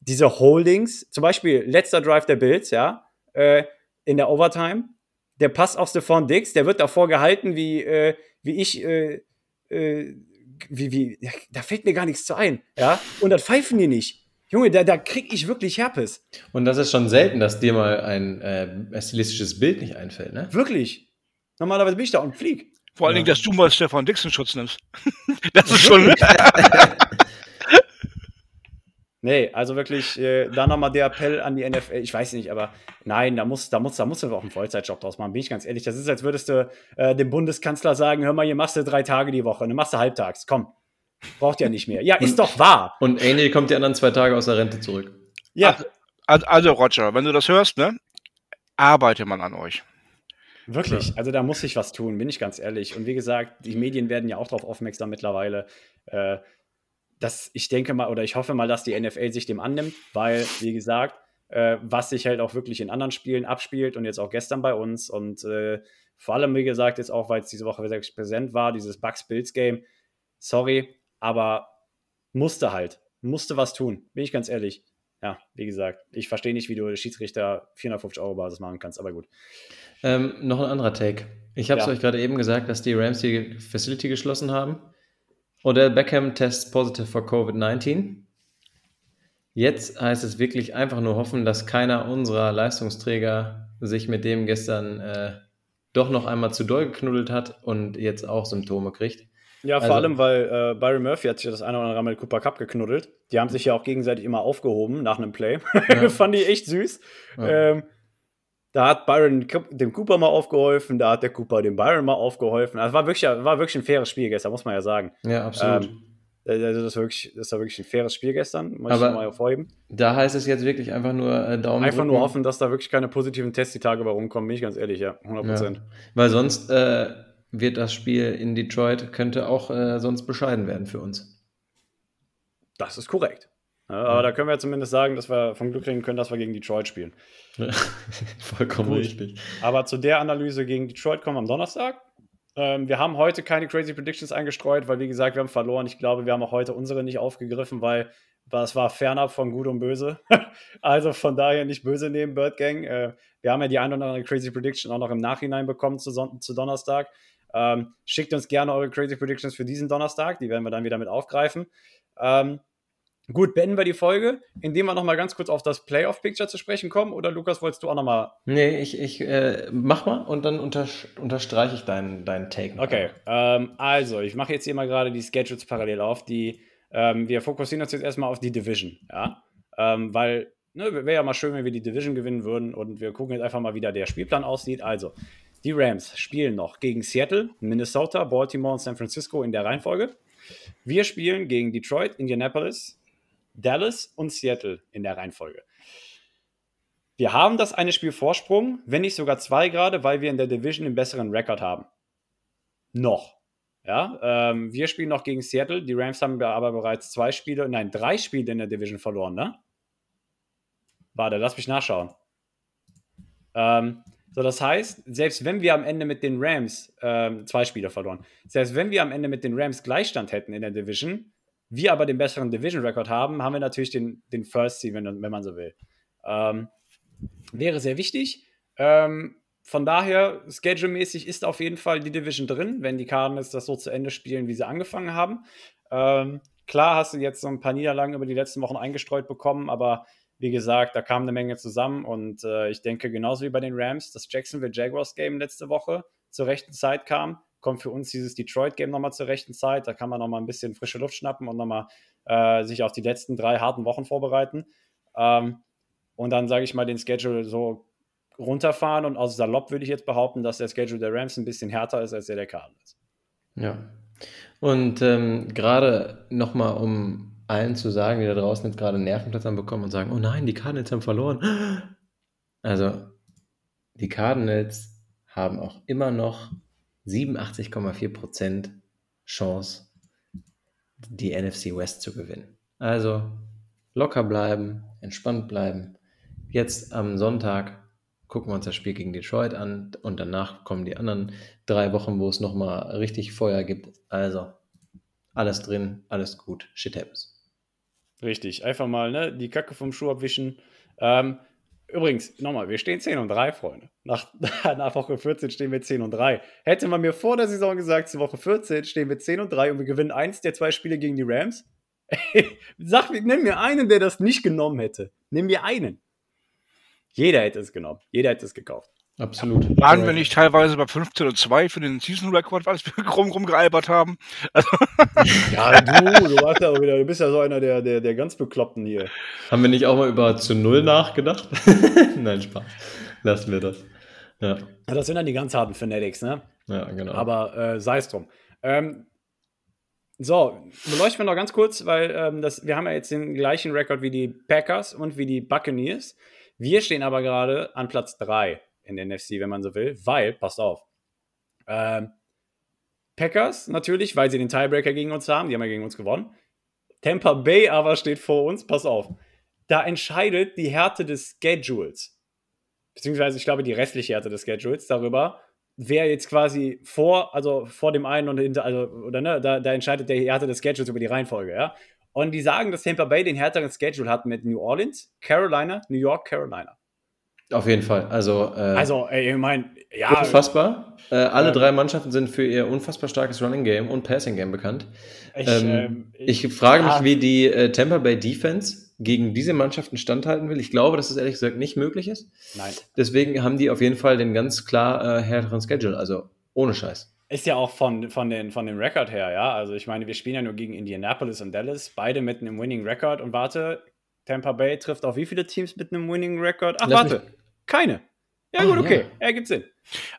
Diese Holdings, zum Beispiel letzter Drive der Bills, ja, äh, in der Overtime, der Pass auf Stephon Dix, der wird davor gehalten, wie, äh, wie ich, äh, äh wie, wie, da fällt mir gar nichts zu ein, ja, und das pfeifen die nicht. Junge, da, da krieg ich wirklich Herpes. Und das ist schon selten, dass dir mal ein äh, stilistisches Bild nicht einfällt, ne? Wirklich. Normalerweise bin ich da und flieg. Vor allen Ja. Dingen, dass du mal Stefan Dixon Schutz nimmst. das ist schon. Nee, also wirklich, äh, da nochmal der Appell an die NFL. Ich weiß nicht, aber nein, da muss, da muss, da musst du auch einen Vollzeitjob draus machen, bin ich ganz ehrlich. Das ist, als würdest du äh, dem Bundeskanzler sagen: Hör mal, hier machst du drei Tage die Woche, dann machst du halbtags. Komm, braucht ja nicht mehr. Ja, ist doch wahr. Und Angel kommt die anderen zwei Tage aus der Rente zurück. Ja, Also, also, Roger, wenn du das hörst, ne? Arbeite man an euch. Wirklich, also da muss ich was tun, bin ich ganz ehrlich. Und wie gesagt, die Medien werden ja auch darauf aufmerksam mittlerweile. Äh, dass ich denke mal oder ich hoffe mal, dass die NFL sich dem annimmt, weil, wie gesagt, äh, was sich halt auch wirklich in anderen Spielen abspielt und jetzt auch gestern bei uns und äh, vor allem, wie gesagt, jetzt auch, weil es diese Woche wirklich präsent war, dieses Bucks-Bills-Game. Sorry, aber musste halt, musste was tun, bin ich ganz ehrlich. Ja, wie gesagt, ich verstehe nicht, wie du Schiedsrichter 450 Euro Basis machen kannst, aber gut. Ähm, noch ein anderer Take. Ich habe es Ja. euch gerade eben gesagt, dass die Rams die Facility geschlossen haben. Odell Beckham tests positive for COVID-19. Jetzt heißt es wirklich einfach nur hoffen, dass keiner unserer Leistungsträger sich mit dem gestern äh, doch noch einmal zu doll geknuddelt hat und jetzt auch Symptome kriegt. Ja, vor Also- allem, weil äh, Byron Murphy hat sich das eine oder andere Mal mit Cooper Cup geknuddelt. Die haben sich ja auch gegenseitig immer aufgehoben nach einem Play. Ja. Fand ich echt süß. Ja. Ähm, da hat Byron dem Cooper mal aufgeholfen, da hat der Cooper dem Byron mal aufgeholfen. Also war wirklich, war wirklich ein faires Spiel gestern, muss man ja sagen. Ja, absolut. Ähm, also das, war wirklich, das war wirklich ein faires Spiel gestern, muss Aber- ich mal hervorheben. da heißt es jetzt wirklich einfach nur äh, Daumen Einfach drücken. nur hoffen, dass da wirklich keine positiven Tests die Tage bei rumkommen, bin ich ganz ehrlich, ja, 100 Prozent. Ja. Weil sonst äh, wird das Spiel in Detroit, könnte auch äh, sonst bescheiden werden für uns. Das ist korrekt. Ja, aber da können wir zumindest sagen, dass wir vom Glück reden können, dass wir gegen Detroit spielen. Vollkommen Gut. richtig. Aber zu der Analyse gegen Detroit kommen wir am Donnerstag. Ähm, wir haben heute keine Crazy Predictions eingestreut, weil, wie gesagt, wir haben verloren. Ich glaube, wir haben auch heute unsere nicht aufgegriffen, weil das war fernab von Gut und Böse. also von daher nicht böse nehmen, Bird Gang. Äh, wir haben ja die ein oder andere Crazy Prediction auch noch im Nachhinein bekommen zu, Son zu Donnerstag. Ähm, schickt uns gerne eure Crazy Predictions für diesen Donnerstag. Die werden wir dann wieder mit aufgreifen. Ähm, gut, beenden wir die Folge, indem wir nochmal ganz kurz auf das Playoff-Picture zu sprechen kommen. Oder Lukas, wolltest du auch nochmal Nee, ich, ich äh, mach mal und dann unter, unterstreiche ich deinen, deinen Take noch. Okay, ähm, also ich mache jetzt hier mal gerade die Schedules parallel auf. Die, ähm, wir fokussieren uns jetzt erstmal auf die Division, ja, ähm, weil ne, wäre ja mal schön, wenn wir die Division gewinnen würden und wir gucken jetzt einfach mal, wie da der Spielplan aussieht. Also die Rams spielen noch gegen Seattle, Minnesota, Baltimore und San Francisco in der Reihenfolge. Wir spielen gegen Detroit, Indianapolis, Dallas und Seattle in der Reihenfolge. Wir haben das eine Spiel Vorsprung, wenn nicht sogar zwei gerade, weil wir in der Division einen besseren Rekord haben. Noch. Ja, ähm, wir spielen noch gegen Seattle. Die Rams haben aber bereits zwei Spiele, nein, drei Spiele in der Division verloren, ne? Warte, lass mich nachschauen. Ähm, so, das heißt, selbst wenn wir am Ende mit den Rams ähm, zwei Spiele verloren, selbst wenn wir am Ende mit den Rams Gleichstand hätten in der Division, wir aber den besseren Division-Record haben, haben wir natürlich den, den First Seed, wenn, wenn man so will. Ähm, wäre sehr wichtig. Ähm, von daher, schedule-mäßig ist auf jeden Fall die Division drin, wenn die Cardinals das so zu Ende spielen, wie sie angefangen haben. Ähm, klar hast du jetzt so ein paar Niederlagen über die letzten Wochen eingestreut bekommen, aber wie gesagt, da kam eine Menge zusammen und äh, ich denke, genauso wie bei den Rams, das Jacksonville Jaguars Game letzte Woche zur rechten Zeit kam, kommt für uns dieses Detroit Game nochmal zur rechten Zeit. Da kann man nochmal ein bisschen frische Luft schnappen und nochmal äh, sich auf die letzten drei harten Wochen vorbereiten. Ähm, und dann, sage ich mal, den Schedule so runterfahren und aus salopp würde ich jetzt behaupten, dass der Schedule der Rams ein bisschen härter ist als der der Cardinals. Ja. Und ähm, gerade nochmal, um allen zu sagen, die da draußen jetzt gerade Nervenplatz bekommen und sagen, oh nein, die Cardinals haben verloren. Also, die Cardinals haben auch immer noch 87,4% Chance, die NFC West zu gewinnen. Also, locker bleiben, entspannt bleiben. Jetzt am Sonntag gucken wir uns das Spiel gegen Detroit an und danach kommen die anderen drei Wochen, wo es nochmal richtig Feuer gibt. Also, alles drin, alles gut, shit happens. Richtig, einfach mal ne, die Kacke vom Schuh abwischen. Ähm, übrigens, nochmal, wir stehen 10 und 3, Freunde. Nach, nach Woche 14 stehen wir 10 und 3. Hätte man mir vor der Saison gesagt, zu Woche 14 stehen wir 10 und 3 und wir gewinnen eins der zwei Spiele gegen die Rams. Sag, nimm mir einen, der das nicht genommen hätte. Nimm mir einen. Jeder hätte es genommen. Jeder hätte es gekauft. Absolut. Waren wir nicht teilweise bei 15 und 2 für den Season Record, als wir rum, rumgealbert haben? Also, Ja, du, du, warst ja auch wieder, du bist ja so einer der, der, der ganz Bekloppten hier. Haben wir nicht auch mal über zu Null nachgedacht? Nein, Spaß. Lassen wir das. Ja, Ja, Das sind dann die ganz harten Fanatics, ne? ja genau. Aber äh, sei es drum. Ähm, so, beleuchten wir noch ganz kurz, weil ähm, das, wir haben ja jetzt den gleichen Rekord wie die Packers und wie die Buccaneers. Wir stehen aber gerade an Platz 3 in der NFC, wenn man so will, weil, passt auf, ähm, Packers natürlich, weil sie den Tiebreaker gegen uns haben, die haben ja gegen uns gewonnen. Tampa Bay aber steht vor uns, pass auf. Da entscheidet die Härte des Schedules, beziehungsweise ich glaube die restliche Härte des Schedules darüber, wer jetzt quasi vor, also vor dem einen und hinter, also, oder ne, da, da entscheidet der Härte des Schedules über die Reihenfolge, ja. Und die sagen, dass Tampa Bay den härteren Schedule hat mit New Orleans, Carolina, New York, Carolina. Auf jeden Fall. Also, äh, Also, ey, ich meine, ja. unfassbar. Äh, alle Ähm, drei Mannschaften sind für ihr unfassbar starkes Running Game und Passing Game bekannt. Ich, ähm, ähm, Ich frage mich, wie die äh, Tampa Bay Defense gegen diese Mannschaften standhalten will. Ich glaube, dass das ehrlich gesagt nicht möglich ist. Nein. Deswegen haben die auf jeden Fall den ganz klar äh, härteren Schedule. Also ohne Scheiß. Ist ja auch von, von, den, von dem Rekord her, ja. Also ich meine, wir spielen ja nur gegen Indianapolis und Dallas, beide mit einem Winning Record. Und warte, Tampa Bay trifft auf wie viele Teams mit einem Winning Record? Ach, Lass warte, keine. Ja, Ah, gut, okay. ja. Ergibt Sinn.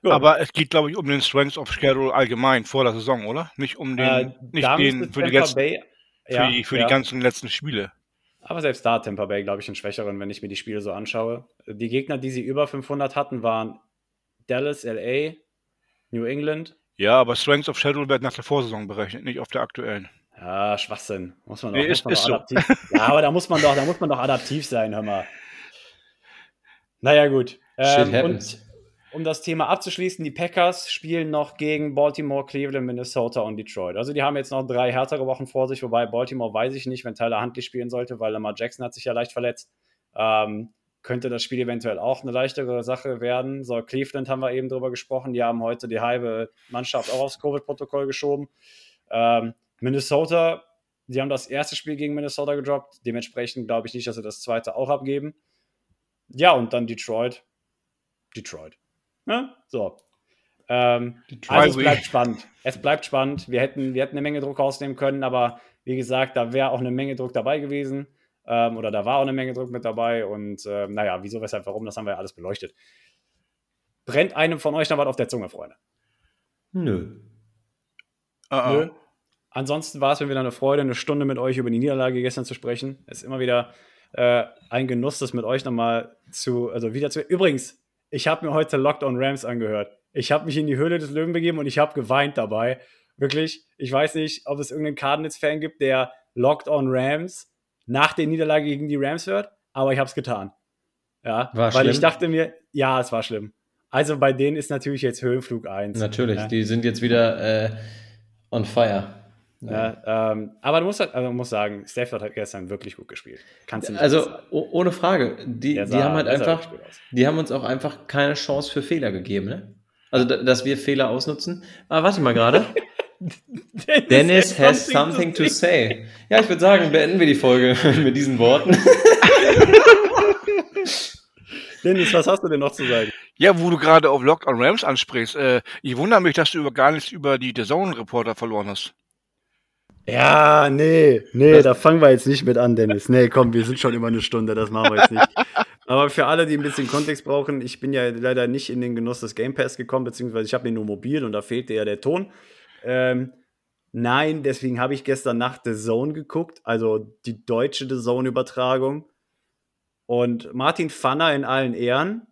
Gut. aber es geht, glaube ich, um den Strength of Schedule allgemein vor der Saison, oder? Nicht um den, äh, nicht den für, die, letzten, Bay. für, ja, die, für ja. die ganzen letzten Spiele. Aber selbst da Tampa Bay, glaube ich, einen schwächeren, wenn ich mir die Spiele so anschaue. Die Gegner, die sie über 500 hatten, waren Dallas, LA, New England. Ja, aber Strength of Schedule wird nach der Vorsaison berechnet, nicht auf der aktuellen. Ja, Schwachsinn. Muss man doch, Nee, muss ist- man doch so. adaptiv. Ja, aber da muss man doch, da muss man doch adaptiv sein, hör mal. Naja, gut. Ähm, und um das Thema abzuschließen, die Packers spielen noch gegen Baltimore, Cleveland, Minnesota und Detroit. Also die haben jetzt noch drei härtere Wochen vor sich, wobei Baltimore weiß ich nicht, wenn Tyler Huntley spielen sollte, weil Lamar Jackson hat sich ja leicht verletzt. Ähm, könnte das Spiel eventuell auch eine leichtere Sache werden. So, Cleveland haben wir eben drüber gesprochen. Die haben heute die halbe Mannschaft auch aufs Covid-Protokoll geschoben. Ähm, Minnesota, die haben das erste Spiel gegen Minnesota gedroppt. Dementsprechend glaube ich nicht, dass sie das zweite auch abgeben. Ja, und dann Detroit. Detroit. Ja, so. Ähm, also es Detroit. bleibt spannend. Es bleibt spannend. Wir hätten, wir hätten eine Menge Druck rausnehmen können, aber wie gesagt, da wäre auch eine Menge Druck dabei gewesen. Ähm, oder da war auch eine Menge Druck mit dabei. Und ähm, naja, wieso, weshalb, warum, das haben wir ja alles beleuchtet. Brennt einem von euch noch was auf der Zunge, Freunde? Nö. Ah, ah. Nö. Ansonsten war es mir wieder eine Freude, eine Stunde mit euch über die Niederlage gestern zu sprechen. Es ist immer wieder äh, ein Genuss, das mit euch nochmal zu, also wieder zu. Übrigens, ich habe mir heute Locked on Rams angehört. Ich habe mich in die Höhle des Löwen begeben und ich habe geweint dabei. Wirklich. Ich weiß nicht, ob es irgendeinen Cardinals-Fan gibt, der Locked on Rams nach der Niederlage gegen die Rams hört, aber ich habe es getan. Ja, War weil schlimm? ich dachte mir, ja, es war schlimm. Also bei denen ist natürlich jetzt Höhenflug 1. Natürlich, Ja. die sind jetzt wieder äh, on fire. Ja, ähm, aber du musst, halt, also man muss sagen, Stafford hat gestern wirklich gut gespielt. Kannst du nicht Also ohne Frage, die, Der die sah- haben halt sah einfach, die haben uns auch einfach keine Chance für Fehler gegeben, ne? Also, da- dass wir Fehler ausnutzen. Aber warte mal gerade. Dennis has something to say. Ja, ich würde sagen, beenden wir die Folge mit diesen Worten. Dennis, was hast du denn noch zu sagen? Ja, wo du gerade auf Locked on Rams ansprichst, äh, ich wundere mich, dass du über gar nichts über die The Zone Reporter verloren hast. Ja, nee, nee, da fangen wir jetzt nicht mit an, Dennis. Nee, komm, wir sind schon immer eine Stunde, das machen wir jetzt nicht. Aber für alle, die ein bisschen Kontext brauchen, ich bin ja leider nicht in den Genuss des Game Pass gekommen, beziehungsweise ich habe ihn nur mobil und da fehlte ja der Ton. Ähm, nein, deswegen habe ich gestern Nacht The Zone geguckt, also die deutsche The Zone-Übertragung. Und Martin Pfanner in allen Ehren,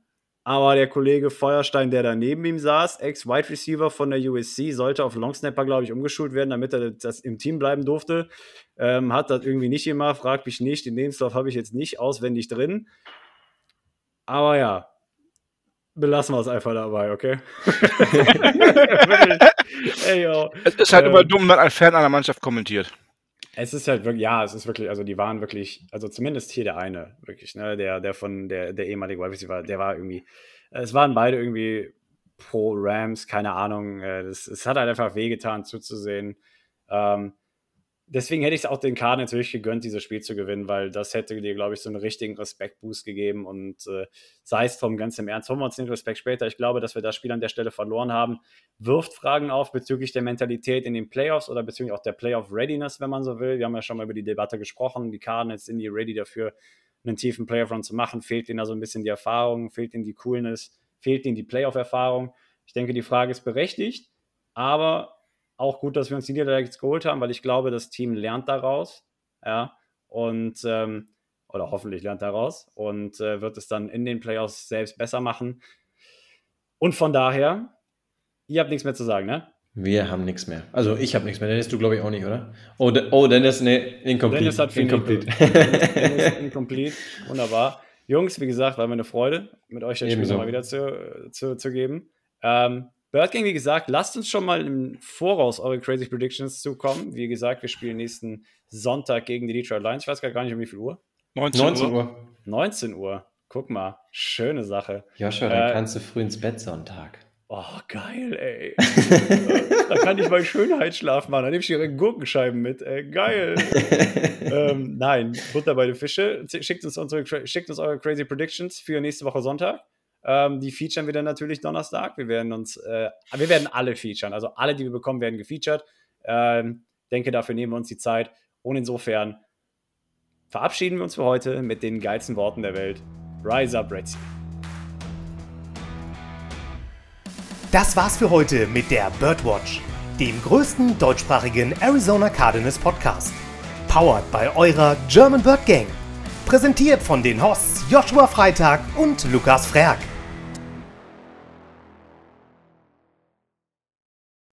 aber der Kollege Feuerstein, der da neben ihm saß, Ex-Wide Receiver von der USC, sollte auf Longsnapper, glaube ich, umgeschult werden, damit er das im Team bleiben durfte. Ähm, hat das irgendwie nicht gemacht, fragt mich nicht. Den Lebenslauf habe ich jetzt nicht auswendig drin. Aber ja, belassen wir es einfach dabei, okay? Ey, yo. Es ist halt Ähm. immer dumm, wenn ein Fan einer Mannschaft kommentiert. Es ist halt wirklich, ja, es ist wirklich, also die waren wirklich, also zumindest hier der eine, wirklich, ne, der, der von der, der ehemalige Wide Receiver, der war irgendwie, es waren beide irgendwie pro Rams, keine Ahnung, äh, das, es hat halt einfach wehgetan zuzusehen. Ähm, deswegen hätte ich es auch den Kader natürlich gegönnt, dieses Spiel zu gewinnen, weil das hätte dir, glaube ich, so einen richtigen Respektboost gegeben und äh, sei es vom ganz im Ernst, holen wir uns den Respekt später. Ich glaube, dass wir das Spiel an der Stelle verloren haben. Wirft Fragen auf bezüglich der Mentalität in den Playoffs oder bezüglich auch der Playoff-Readiness, wenn man so will. Wir haben ja schon mal über die Debatte gesprochen. Die Cardinals sind die ready dafür, einen tiefen Playoff-Run zu machen. Fehlt ihnen da so ein bisschen die Erfahrung, fehlt ihnen die Coolness, fehlt ihnen die Playoff-Erfahrung. Ich denke, die Frage ist berechtigt, aber auch gut, dass wir uns die Niederlage geholt haben, weil ich glaube, das Team lernt daraus. Ja, und ähm, oder hoffentlich lernt daraus und äh, wird es dann in den Playoffs selbst besser machen. Und von daher, ihr habt nichts mehr zu sagen, ne? Wir haben nichts mehr. Also ich habe nichts mehr. Dennis, du glaube ich auch nicht, oder? Oh, De oh Dennis, ne, incomplete. Dennis hat incomplete. Dennis, incomplete. Wunderbar. Jungs, wie gesagt, war mir eine Freude, mit euch das Spiel nochmal wieder zu, zu, zu geben. Ähm, Bird Gang, wie gesagt, lasst uns schon mal im Voraus eure Crazy Predictions zukommen. Wie gesagt, wir spielen nächsten Sonntag gegen die Detroit Lions. Ich weiß gar nicht, um wie viel Uhr. 19, 19 Uhr. 19 Uhr. Guck mal, schöne Sache. Joshua, äh, dann kannst du früh ins Bett Sonntag. Oh, geil, ey. da kann ich mal Schönheitsschlaf machen. Da nehme ich ihre Gurkenscheiben mit. Ey, geil. ähm, nein, Butter bei den Fische. Schickt uns, unsere, schickt uns eure Crazy Predictions für nächste Woche Sonntag. Ähm, die featuren wir dann natürlich Donnerstag. Wir werden uns, äh, wir werden alle featuren. Also alle, die wir bekommen, werden gefeatured. Ähm, denke, dafür nehmen wir uns die Zeit. Und insofern verabschieden wir uns für heute mit den geilsten Worten der Welt. Rise up, Red Sea. Das war's für heute mit der Birdwatch, dem größten deutschsprachigen Arizona Cardinals Podcast. Powered bei eurer German Bird Gang. Präsentiert von den Hosts Joshua Freitag und Lukas Frerk.